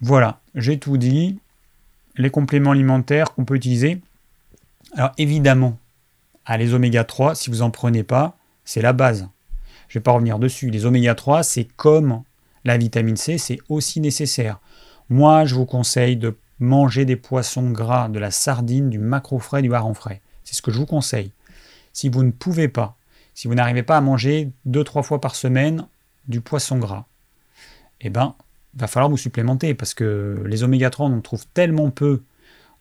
Voilà, j'ai tout dit. Les compléments alimentaires qu'on peut utiliser. Alors évidemment, à les oméga 3, si vous n'en prenez pas, c'est la base. Je ne vais pas revenir dessus. Les oméga 3, c'est comme la vitamine C, c'est aussi nécessaire. Moi, je vous conseille de manger des poissons gras, de la sardine, du macro frais, du hareng frais. C'est ce que je vous conseille. Si vous ne pouvez pas, si vous n'arrivez pas à manger 2-3 fois par semaine du poisson gras, eh ben, va falloir vous supplémenter parce que les oméga 3, on en trouve tellement peu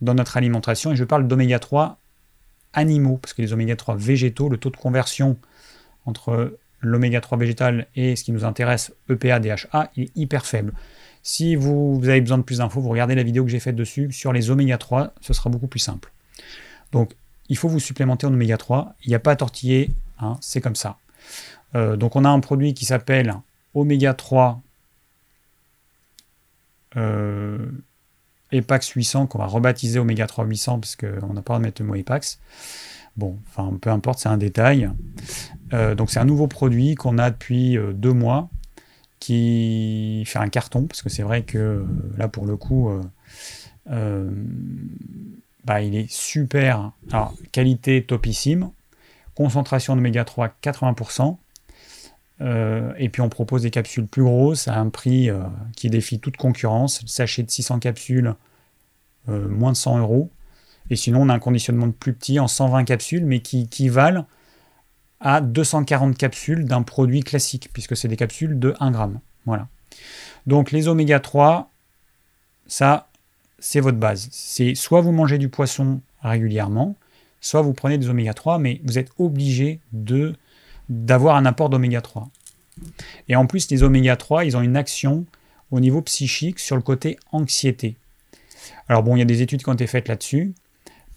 dans notre alimentation. Et je parle d'oméga 3 animaux, parce que les oméga 3 végétaux, le taux de conversion entre l'oméga 3 végétal et ce qui nous intéresse, EPA, DHA, est hyper faible. Si vous, avez besoin de plus d'infos, vous regardez la vidéo que j'ai faite dessus sur les oméga 3, ce sera beaucoup plus simple. Donc, il faut vous supplémenter en oméga 3. Il n'y a pas à tortiller, hein, c'est comme ça. Euh, donc, on a un produit qui s'appelle oméga 3 euh, Epax 800 qu'on va rebaptiser Oméga 3 800 parce qu'on n'a pas de mettre le mot Epax. Bon, enfin, peu importe, c'est un détail. Euh, donc, c'est un nouveau produit qu'on a depuis euh, deux mois qui fait un carton parce que c'est vrai que euh, là, pour le coup, bah, il est super. Alors, qualité topissime, concentration d'oméga 3 80%. Et puis on propose des capsules plus grosses à un prix qui défie toute concurrence. Le sachet de 600 capsules, moins de 100 euros. Et sinon, on a un conditionnement de plus petit en 120 capsules, mais qui, qui valent à 240 capsules d'un produit classique, puisque c'est des capsules de 1 gramme. Donc les oméga 3, ça, c'est votre base. C'est soit vous mangez du poisson régulièrement, soit vous prenez des oméga 3, mais vous êtes obligé de d'avoir un apport d'oméga 3. Et en plus, les oméga 3, ils ont une action au niveau psychique sur le côté anxiété. Alors bon, il y a des études qui ont été faites là-dessus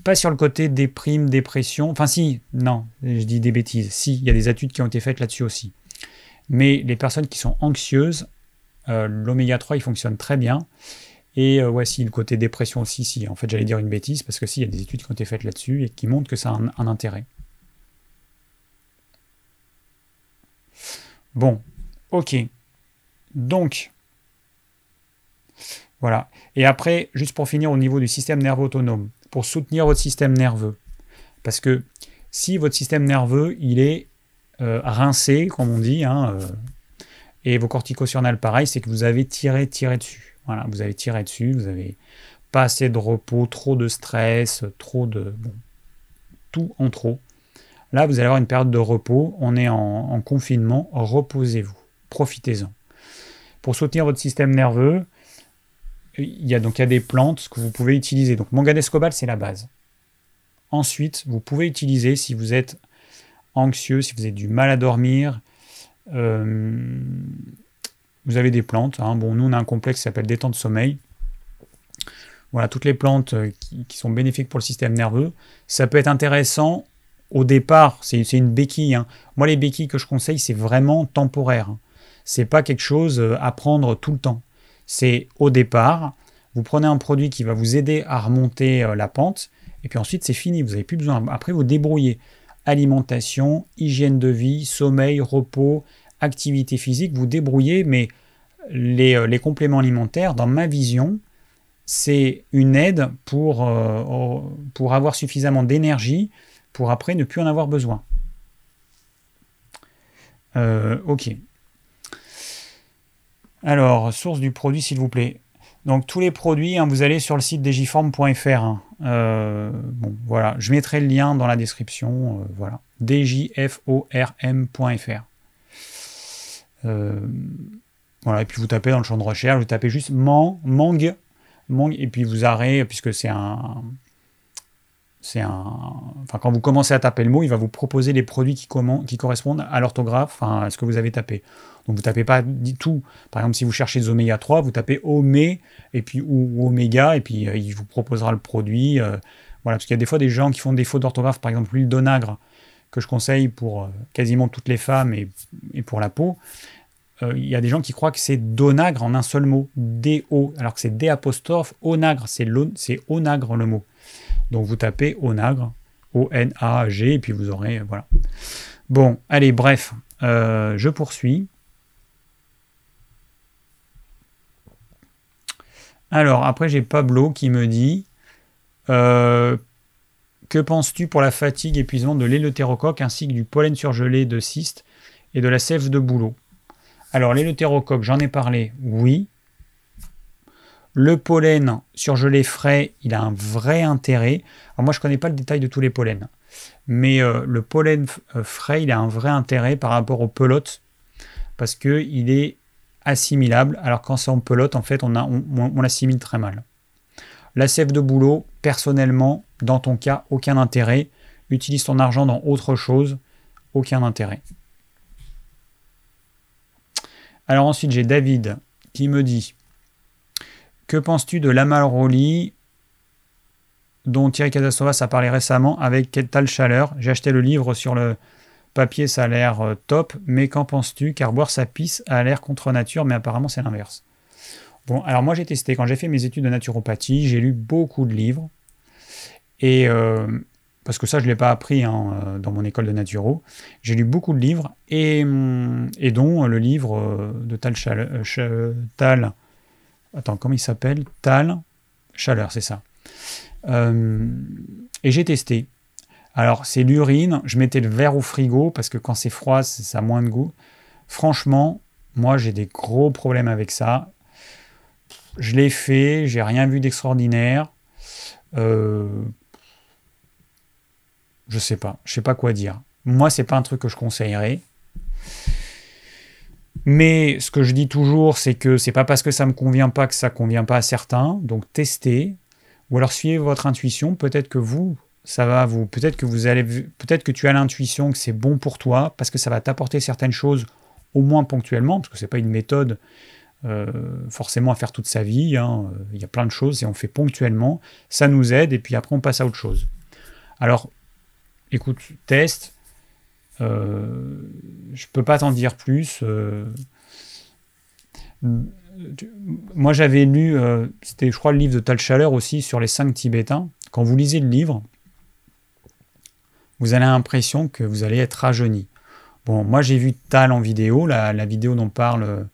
pas sur le côté déprime, dépression. Enfin, si, non, je dis des bêtises. Si, il y a des études qui ont été faites là-dessus aussi. Mais les personnes qui sont anxieuses, euh, l'oméga 3, il fonctionne très bien. Et euh, ouais, si, le côté dépression aussi, si. En fait, j'allais dire une bêtise, parce que si, il y a des études qui ont été faites là-dessus et qui montrent que ça a un, intérêt. Bon, ok. Donc, voilà. Et après, juste pour finir au niveau du système nerveux autonome, pour soutenir votre système nerveux. Parce que si votre système nerveux, il est euh, rincé, comme on dit, hein, euh, et vos corticosurnales, pareil, c'est que vous avez tiré, tiré dessus. Voilà, vous avez tiré dessus, vous avez pas assez de repos, trop de stress, trop de... Bon, tout en trop. Là, vous allez avoir une période de repos, on est en, en confinement, reposez-vous, profitez-en. Pour soutenir votre système nerveux, il y a donc il y a des plantes que vous pouvez utiliser. Donc manganèse cobalt, c'est la base. Ensuite, vous pouvez utiliser si vous êtes anxieux, si vous avez du mal à dormir. Euh, vous avez des plantes. Hein. Bon, nous, on a un complexe qui s'appelle détente sommeil. Voilà, toutes les plantes euh, qui, sont bénéfiques pour le système nerveux. Ça peut être intéressant au départ. C'est une béquille. Hein. Moi, les béquilles que je conseille, c'est vraiment temporaire. Hein. C'est pas quelque chose euh, à prendre tout le temps c'est au départ, vous prenez un produit qui va vous aider à remonter euh, la pente, et puis ensuite c'est fini, vous n'avez plus besoin. Après, vous débrouillez. Alimentation, hygiène de vie, sommeil, repos, activité physique, vous débrouillez, mais les, euh, compléments alimentaires, dans ma vision, c'est une aide pour, pour avoir suffisamment d'énergie pour après ne plus en avoir besoin. Euh, ok. Alors, source du produit, s'il vous plaît. Donc, tous les produits, hein, vous allez sur le site digiform.fr. Hein. Euh, bon, voilà. Je mettrai le lien dans la description. Euh, voilà. djform.fr. voilà. Et puis, vous tapez dans le champ de recherche, vous tapez juste man, mang, mang, et puis vous arrêtez, puisque c'est un c'est un. Enfin, quand vous commencez à taper le mot, il va vous proposer les produits qui, qui correspondent à l'orthographe, enfin, à ce que vous avez tapé. Donc vous tapez pas du tout. Par exemple, si vous cherchez des oméga 3, vous tapez omé et puis ou, oméga et puis euh, il vous proposera le produit. Euh, voilà, parce qu'il y a des fois des gens qui font des fautes d'orthographe, par exemple l'huile d'onagre que je conseille pour euh, quasiment toutes les femmes et, et pour la peau. Il y a des gens qui croient que c'est donagre en un seul mot, D-O, alors que c'est D apostrophe, onagre, c'est onagre le mot. Donc vous tapez Onagre, O-N-A-G, et puis vous aurez. Voilà. Bon, allez, bref, euh, je poursuis. Alors, après, j'ai Pablo qui me dit euh, Que penses-tu pour la fatigue, épuisement de l'éleutérocoque ainsi que du pollen surgelé de cyste et de la sève de bouleau Alors, l'éleutérocoque, j'en ai parlé, oui. Le pollen surgelé frais, il a un vrai intérêt. Alors moi, je ne connais pas le détail de tous les pollens, mais euh, le pollen euh, frais, il a un vrai intérêt par rapport aux pelotes parce qu'il est assimilable, alors quand c'est en pelote, en fait, on, on, l'assimile très mal. La sève de boulot, personnellement, dans ton cas, aucun intérêt. Utilise ton argent dans autre chose, aucun intérêt. Alors ensuite, j'ai David qui me dit que penses-tu de l'Amalroli dont Thierry Casasovas a parlé récemment avec Tal Chaleur J'ai acheté le livre sur le papier, ça a l'air euh, top, mais qu'en penses-tu? Car boire sa pisse a l'air contre nature, mais apparemment c'est l'inverse. Bon, alors moi j'ai testé, quand j'ai fait mes études de naturopathie, j'ai lu beaucoup de livres, et euh, parce que ça je ne l'ai pas appris hein, euh, dans mon école de naturo, j'ai lu beaucoup de livres, et, hum, dont le livre de Tal, Tal Attends, comment il s'appelle? Tal Chaleur, c'est ça. Euh, et j'ai testé. Alors, c'est l'urine. Je mettais le verre au frigo parce que quand c'est froid, ça a moins de goût. Franchement, moi, j'ai des gros problèmes avec ça. Je l'ai fait, j'ai rien vu d'extraordinaire. Euh, je sais pas, je sais pas quoi dire. Moi, c'est pas un truc que je conseillerais. Mais ce que je dis toujours, c'est que c'est pas parce que ça me convient pas que ça convient pas à certains. Donc testez, ou alors suivez votre intuition. Peut-être que vous, ça va vous, peut-être que vous allez, peut-être que tu as l'intuition que c'est bon pour toi parce que ça va t'apporter certaines choses, au moins ponctuellement, parce que c'est pas une méthode euh, forcément à faire toute sa vie. Hein. Il y a plein de choses et on fait ponctuellement. Ça nous aide et puis après on passe à autre chose. Alors, écoute, teste euh, je peux pas t'en dire plus. Euh. moi, j'avais lu, euh, c'était, je crois, le livre de Tal Chaleur aussi sur les cinq Tibétains. Quand vous lisez le livre, vous avez l'impression que vous allez être rajeuni. Bon, moi, j'ai vu Tal en vidéo, la, vidéo dont parle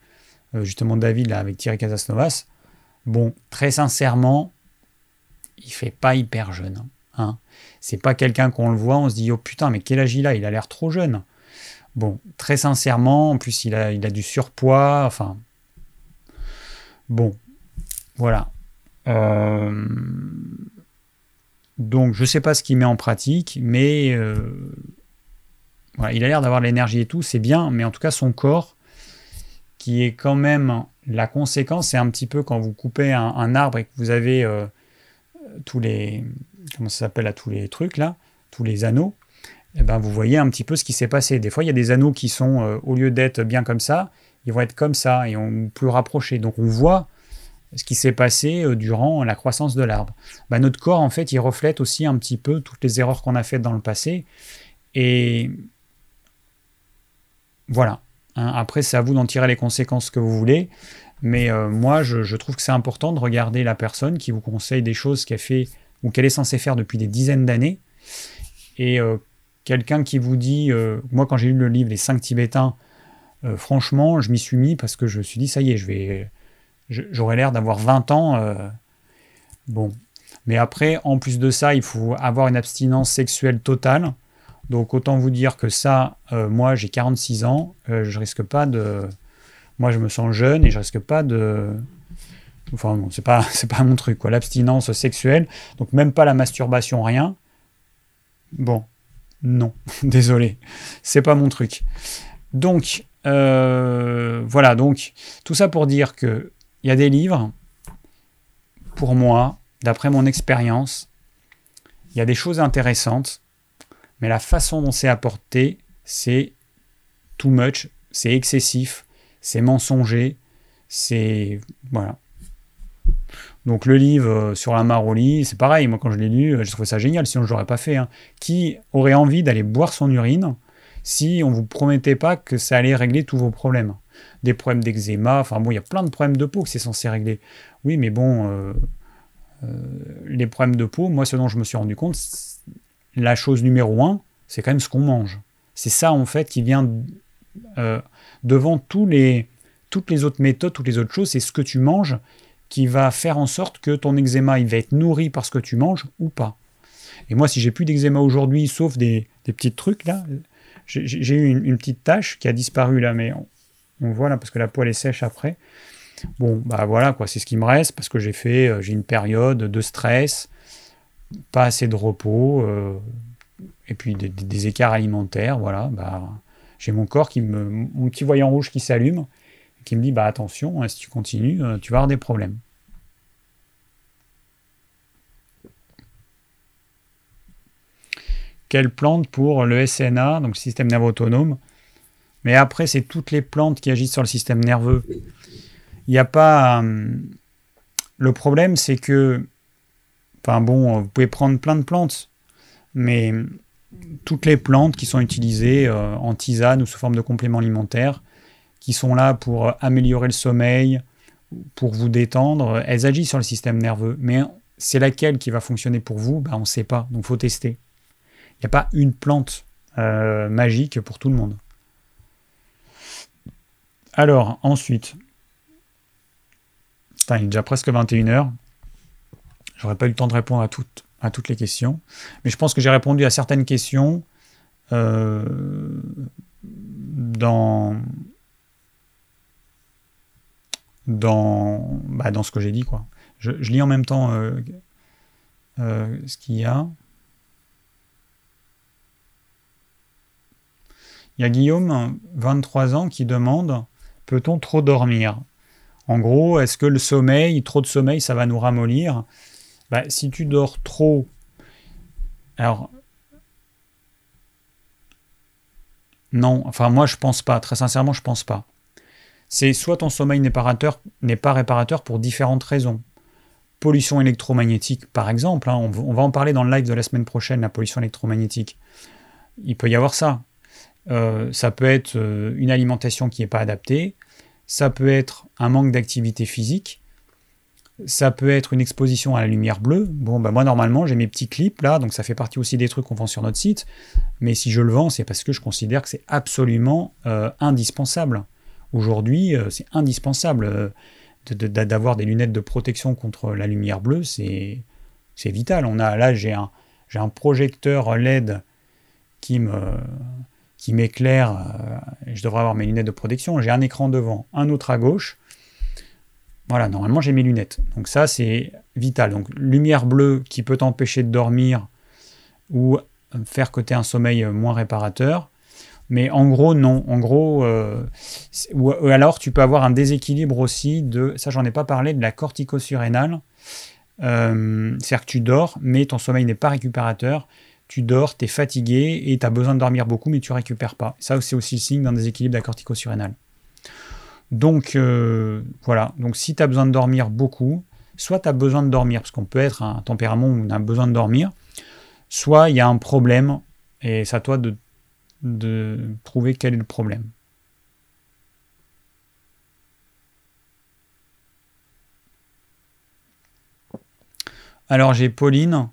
justement David là, avec Thierry Casasnovas. Bon, très sincèrement, il fait pas hyper jeune. Hein. C'est pas quelqu'un qu'on le voit, on se dit oh putain, mais quel âge il a? Il a l'air trop jeune. Bon, très sincèrement, en plus il a, du surpoids, enfin. Bon, voilà. Euh, donc je sais pas ce qu'il met en pratique, mais euh, il a l'air d'avoir l'énergie et tout, c'est bien, mais en tout cas son corps, qui est quand même la conséquence, c'est un petit peu quand vous coupez un, arbre et que vous avez euh, tous les comment ça s'appelle à tous les trucs là, tous les anneaux, eh ben vous voyez un petit peu ce qui s'est passé. Des fois, il y a des anneaux qui sont, euh, au lieu d'être bien comme ça, ils vont être comme ça et on plus rapprochés. Donc on voit ce qui s'est passé euh, durant la croissance de l'arbre. Ben, notre corps, en fait, il reflète aussi un petit peu toutes les erreurs qu'on a faites dans le passé. Et voilà. Hein, après, c'est à vous d'en tirer les conséquences que vous voulez. Mais euh, moi, je, je, trouve que c'est important de regarder la personne qui vous conseille des choses qu'elle fait ou qu'elle est censée faire depuis des dizaines d'années. Et euh, quelqu'un qui vous dit, euh, moi quand j'ai lu le livre Les cinq Tibétains, euh, franchement, je m'y suis mis parce que je me suis dit, ça y est, je vais, j'aurais l'air d'avoir 20 ans. bon, Mais après, en plus de ça, il faut avoir une abstinence sexuelle totale. Donc autant vous dire que ça, moi j'ai 46 ans, je risque pas de... Moi je me sens jeune et je risque pas de... Enfin bon, c'est pas, c'est pas mon truc, quoi. L'abstinence sexuelle, donc même pas la masturbation, rien. Bon, non, désolé, c'est pas mon truc. Donc, euh, voilà, donc tout ça pour dire que il y a des livres, pour moi, d'après mon expérience, il y a des choses intéressantes, mais la façon dont c'est apporté, c'est too much, c'est excessif, c'est mensonger, c'est. Voilà. Donc le livre euh, sur la Maroli, c'est pareil, moi quand je l'ai lu, j'ai trouvé ça génial, sinon je l'aurais pas fait. Hein. Qui aurait envie d'aller boire son urine si on vous promettait pas que ça allait régler tous vos problèmes? Des problèmes d'eczéma, enfin bon, il y a plein de problèmes de peau que c'est censé régler. Oui, mais bon, euh, euh, les problèmes de peau, moi ce dont je me suis rendu compte, la chose numéro un, c'est quand même ce qu'on mange. C'est ça en fait qui vient devant toutes les autres méthodes, toutes les autres choses, c'est ce que tu manges qui va faire en sorte que ton eczéma il va être nourri par ce que tu manges ou pas. Et moi, si j'ai plus d'eczéma aujourd'hui, sauf des, petits trucs là, j'ai eu une, petite tache qui a disparu là, mais on, voit là parce que la poêle est sèche après. Bon, bah voilà quoi, c'est ce qui me reste parce que j'ai fait, euh, j'ai une période de stress, pas assez de repos, euh, et puis des, écarts alimentaires, voilà. Bah, j'ai mon corps qui me, mon petit voyant rouge qui s'allume, qui me dit bah attention, hein, si tu continues, euh, tu vas avoir des problèmes. Quelle plante pour le SNA, donc le système nerveux autonome Mais après, c'est toutes les plantes qui agissent sur le système nerveux. Il n'y a pas. Euh, le problème, c'est que. Enfin bon, vous pouvez prendre plein de plantes, mais toutes les plantes qui sont utilisées euh, en tisane ou sous forme de compléments alimentaires, qui sont là pour améliorer le sommeil, pour vous détendre, elles agissent sur le système nerveux. Mais c'est laquelle qui va fonctionner pour vous? Ben, On ne sait pas, donc il faut tester. Il n'y a pas une plante euh, magique pour tout le monde. Alors, ensuite, il est déjà presque 21h. J'aurais pas eu le temps de répondre à toutes, à toutes les questions. Mais je pense que j'ai répondu à certaines questions euh, dans, dans, bah, dans ce que j'ai dit. Quoi. Je, lis en même temps euh, ce qu'il y a. Il y a Guillaume, 23 ans, qui demande Peut-on trop dormir? En gros, est-ce que le sommeil, trop de sommeil, ça va nous ramollir? Bah, Si tu dors trop, alors. Non, enfin moi je pense pas, très sincèrement je pense pas c'est soit ton sommeil n'est pas, réparateur pour différentes raisons. Pollution électromagnétique, par exemple, hein, on, va en parler dans le live de la semaine prochaine, la pollution électromagnétique. Il peut y avoir ça. Euh, ça peut être euh, une alimentation qui n'est pas adaptée, ça peut être un manque d'activité physique, ça peut être une exposition à la lumière bleue. Bon, bah moi normalement j'ai mes petits clips là, donc ça fait partie aussi des trucs qu'on vend sur notre site. Mais si je le vends, c'est parce que je considère que c'est absolument euh, indispensable. Aujourd'hui, c'est indispensable d'avoir des lunettes de protection contre la lumière bleue, c'est vital. On a, là, j'ai un, un projecteur LED qui me qui m'éclaire, euh, je devrais avoir mes lunettes de protection, j'ai un écran devant, un autre à gauche. Voilà, normalement j'ai mes lunettes. Donc ça c'est vital. Donc lumière bleue qui peut t'empêcher de dormir ou faire côté un sommeil moins réparateur. Mais en gros, non. En gros, euh, ou, alors tu peux avoir un déséquilibre aussi de, ça j'en ai pas parlé, de la corticosurrénale. Euh, C'est-à-dire que tu dors, mais ton sommeil n'est pas récupérateur. Tu dors, tu es fatigué et tu as besoin de dormir beaucoup, mais tu récupères pas. Ça, c'est aussi le signe d'un déséquilibre de la. Donc, euh, voilà. Donc, si tu as besoin de dormir beaucoup, soit tu as besoin de dormir, parce qu'on peut être un tempérament où on a besoin de dormir, soit il y a un problème, et c'est à toi de de trouver quel est le problème. Alors j'ai Pauline.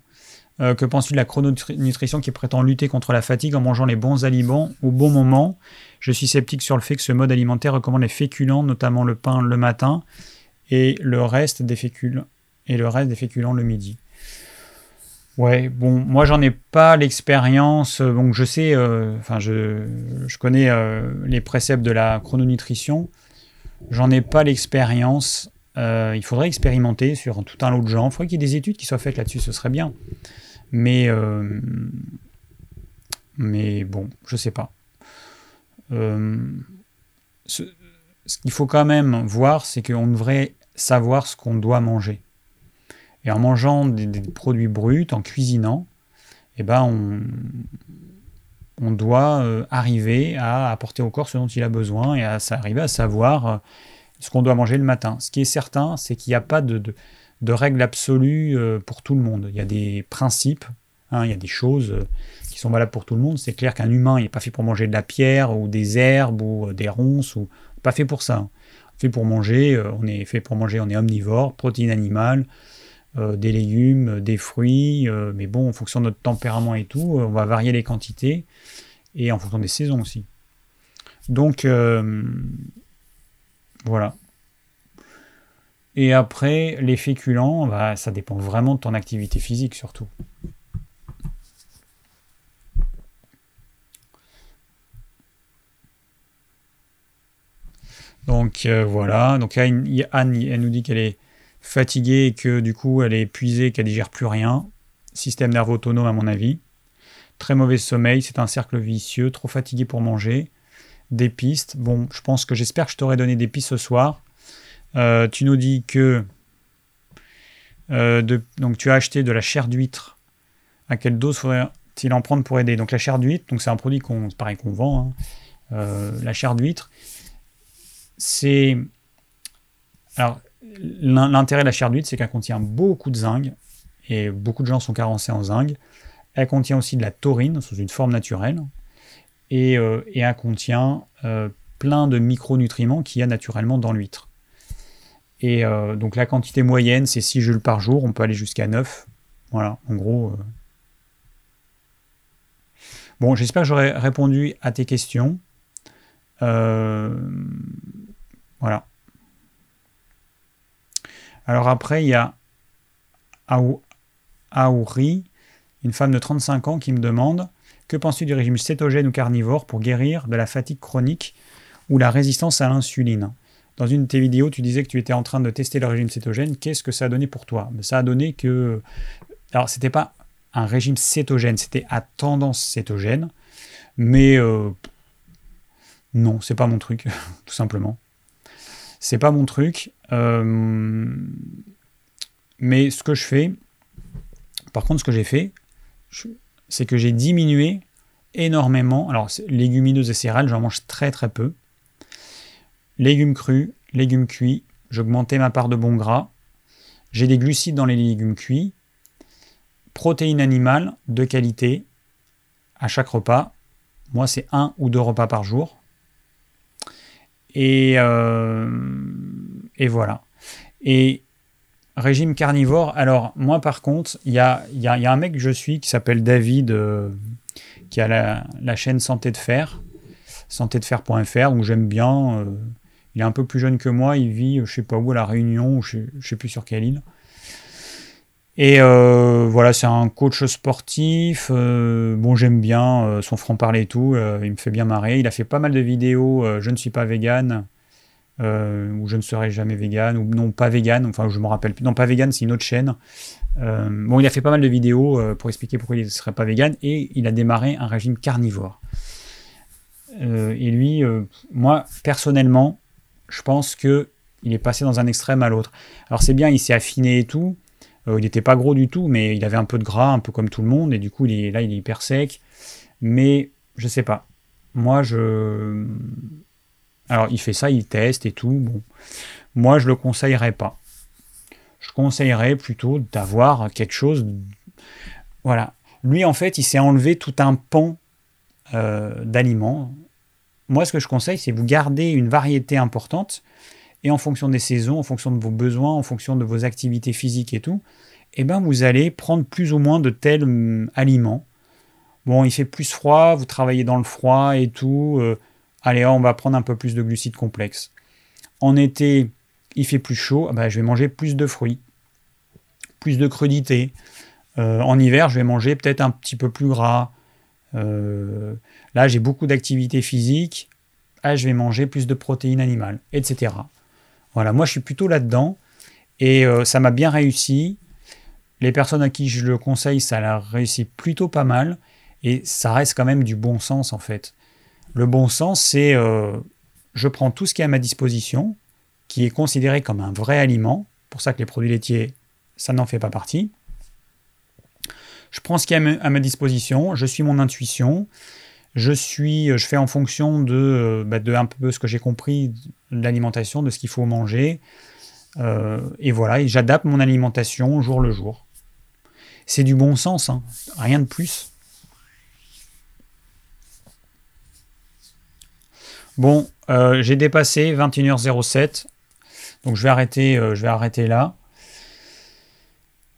Euh, que penses-tu de la chrononutrition qui prétend lutter contre la fatigue en mangeant les bons aliments au bon moment? Je suis sceptique sur le fait que ce mode alimentaire recommande les féculents, notamment le pain le matin, et le reste des féculents, et le reste des féculents le midi. Ouais, bon, moi j'en ai pas l'expérience, donc je sais, enfin je, je, connais les préceptes de la chrononutrition, j'en ai pas l'expérience, il faudrait expérimenter sur tout un lot de gens, il faudrait qu'il y ait des études qui soient faites là-dessus, ce serait bien. Mais, mais bon, je sais pas. ce, ce qu'il faut quand même voir, c'est qu'on devrait savoir ce qu'on doit manger. Et en mangeant des, produits bruts, en cuisinant, eh ben on, on doit euh, arriver à apporter au corps ce dont il a besoin et à, arriver à savoir euh, ce qu'on doit manger le matin. Ce qui est certain, c'est qu'il n'y a pas de, règle absolue euh, pour tout le monde. Il y a des principes, hein, il y a des choses qui sont valables pour tout le monde. C'est clair qu'un humain n'est pas fait pour manger de la pierre ou des herbes ou des ronces, ou pas fait pour ça. Fait pour manger, on est fait pour manger, on est omnivore, protéines animales, euh, des légumes, des fruits, euh, mais bon, en fonction de notre tempérament et tout, euh, on va varier les quantités, et en fonction des saisons aussi. Donc, voilà. Et après, les féculents, bah, ça dépend vraiment de ton activité physique surtout. Donc voilà, donc Anne, elle nous dit qu'elle est fatiguée et que du coup elle est épuisée, qu'elle digère plus rien. Système nerveux autonome à mon avis. Très mauvais sommeil, c'est un cercle vicieux, trop fatigué pour manger. Des pistes. Bon, je pense que j'espère que je t'aurai donné des pistes ce soir. Euh, tu nous dis que euh, donc tu as acheté de la chair d'huître. À quelle dose faudrait-il en prendre pour aider? Donc la chair d'huître, c'est un produit qu'on pareil qu'on vend. Hein. Euh, la chair d'huître, c'est alors L'intérêt de la chair d'huître, c'est qu'elle contient beaucoup de zinc, et beaucoup de gens sont carencés en zinc. Elle contient aussi de la taurine sous une forme naturelle, et, euh, elle contient euh, plein de micronutriments qu'il y a naturellement dans l'huître. Et euh, donc la quantité moyenne, c'est 6 joules par jour, on peut aller jusqu'à 9. Voilà, en gros. Bon, j'espère que j'aurai répondu à tes questions. voilà. Alors après, il y a Aouri, une femme de 35 ans, qui me demande Que penses-tu du régime cétogène ou carnivore pour guérir de la fatigue chronique ou la résistance à l'insuline? Dans une de tes vidéos, tu disais que tu étais en train de tester le régime cétogène. Qu'est-ce que ça a donné pour toi? Ça a donné que. Alors, c'était pas un régime cétogène, c'était à tendance cétogène, mais euh, non, c'est pas mon truc, tout simplement. C'est pas mon truc. Euh, mais ce que je fais, par contre, ce que j'ai fait, c'est que j'ai diminué énormément. Alors, légumineuses et céréales, j'en mange très très peu. Légumes crus, légumes cuits, j'augmentais ma part de bon gras. J'ai des glucides dans les légumes cuits. Protéines animales de qualité à chaque repas. Moi, c'est un ou deux repas par jour. Et, euh, et voilà. Et régime carnivore, alors moi par contre, il y a, y, a, un mec que je suis qui s'appelle David, euh, qui a la, chaîne Santé de Fer, santédefer.fr, donc j'aime bien. Euh, il est un peu plus jeune que moi, il vit, je sais pas où, à La Réunion, je sais, sais plus sur quelle île. Et euh, voilà, c'est un coach sportif. Bon, j'aime bien son franc-parler et tout. il me fait bien marrer. Il a fait pas mal de vidéos. je ne suis pas vegan. Ou je ne serai jamais vegan. Ou non, pas vegan. Enfin, je me rappelle plus. Non, pas vegan, c'est une autre chaîne. bon, il a fait pas mal de vidéos pour expliquer pourquoi il ne serait pas vegan. Et il a démarré un régime carnivore. et lui, moi, personnellement, je pense que il est passé dans un extrême à l'autre. Alors c'est bien, il s'est affiné et tout. Euh, il n'était pas gros du tout, mais il avait un peu de gras, un peu comme tout le monde, et du coup, là, il est hyper sec. Mais je sais pas. Moi, je. Alors, il fait ça, il teste et tout. Bon. Moi, je le conseillerais pas. Je conseillerais plutôt d'avoir quelque chose. Voilà. Lui, en fait, il s'est enlevé tout un pan euh, d'aliments. Moi, ce que je conseille, c'est vous garder une variété importante et en fonction des saisons, en fonction de vos besoins, en fonction de vos activités physiques et tout, eh ben vous allez prendre plus ou moins de tels hum, aliments. Bon, il fait plus froid, vous travaillez dans le froid et tout. Euh, allez, on va prendre un peu plus de glucides complexes. En été, il fait plus chaud, ah ben, je vais manger plus de fruits, plus de crudités, en hiver, je vais manger peut-être un petit peu plus gras. là, j'ai beaucoup d'activité physique. Ah, je vais manger plus de protéines animales, etc. Voilà, moi je suis plutôt là-dedans et ça m'a bien réussi. Les personnes à qui je le conseille, ça a réussi plutôt pas mal. Et ça reste quand même du bon sens en fait. Le bon sens, c'est euh, je prends tout ce qui est à ma disposition, qui est considéré comme un vrai aliment. Pour ça que les produits laitiers, ça n'en fait pas partie. Je prends ce qui est à ma disposition, je suis mon intuition, je je fais en fonction de, euh, bah, ce que j'ai compris de l'alimentation, de ce qu'il faut manger. Euh, et voilà, j'adapte mon alimentation jour le jour. C'est du bon sens, hein. rien de plus. Bon, euh, j'ai dépassé 21h07, donc je vais arrêter, euh, je vais arrêter là.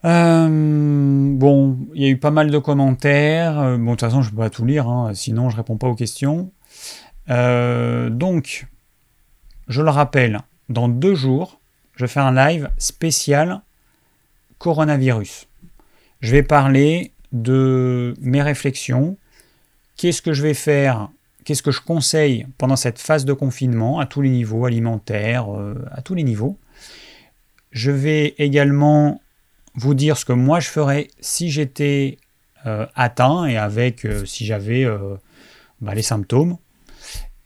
Euh, bon, il y a eu pas mal de commentaires. Bon, de toute façon, je ne peux pas tout lire, hein, sinon je ne réponds pas aux questions. donc, je le rappelle, dans deux jours, je fais un live spécial coronavirus. Je vais parler de mes réflexions, qu'est-ce que je vais faire, qu'est-ce que je conseille pendant cette phase de confinement à tous les niveaux, alimentaires, euh, à tous les niveaux. Je vais également vous dire ce que moi je ferais si j'étais euh, atteint et avec euh, si j'avais bah, les symptômes.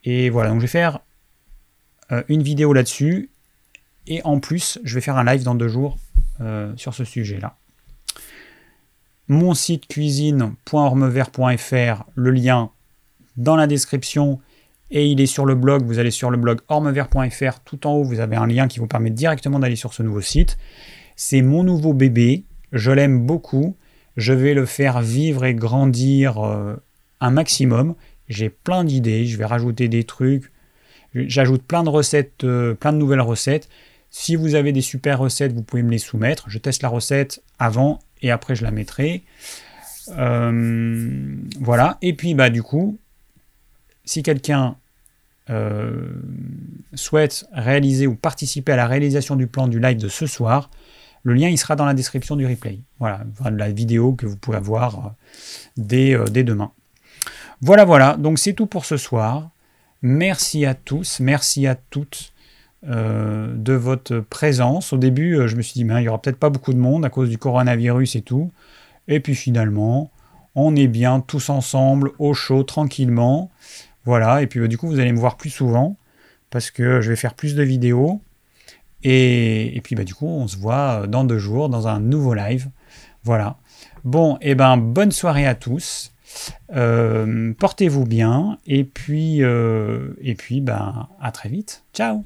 Et voilà, donc je vais faire une vidéo là-dessus. Et en plus, je vais faire un live dans deux jours sur ce sujet-là mon site cuisine.ormevert.fr, le lien dans la description et il est sur le blog. Vous allez sur le blog ormevert.fr, tout en haut, vous avez un lien qui vous permet directement d'aller sur ce nouveau site. C'est mon nouveau bébé, je l'aime beaucoup, je vais le faire vivre et grandir euh, un maximum. J'ai plein d'idées, je vais rajouter des trucs, j'ajoute plein de recettes, euh, plein de nouvelles recettes. Si vous avez des super recettes, vous pouvez me les soumettre. Je teste la recette avant et après je la mettrai. Euh, voilà. Et puis bah du coup, si quelqu'un euh, souhaite réaliser ou participer à la réalisation du plan du live de ce soir, le lien il sera dans la description du replay. Voilà, la vidéo que vous pouvez avoir euh, dès, dès demain. Voilà, voilà. Donc c'est tout pour ce soir. Merci à tous, merci à toutes euh, de votre présence. Au début, euh, je me suis dit, mais il n'y aura peut-être pas beaucoup de monde à cause du coronavirus et tout. Et puis finalement, on est bien tous ensemble, au chaud, tranquillement. Voilà, et puis bah, du coup, vous allez me voir plus souvent parce que je vais faire plus de vidéos. Et, puis bah, du coup, on se voit dans deux jours dans un nouveau live. Voilà. Bon, et eh ben bonne soirée à tous. Euh, portez-vous bien et puis, et puis ben, à très vite. Ciao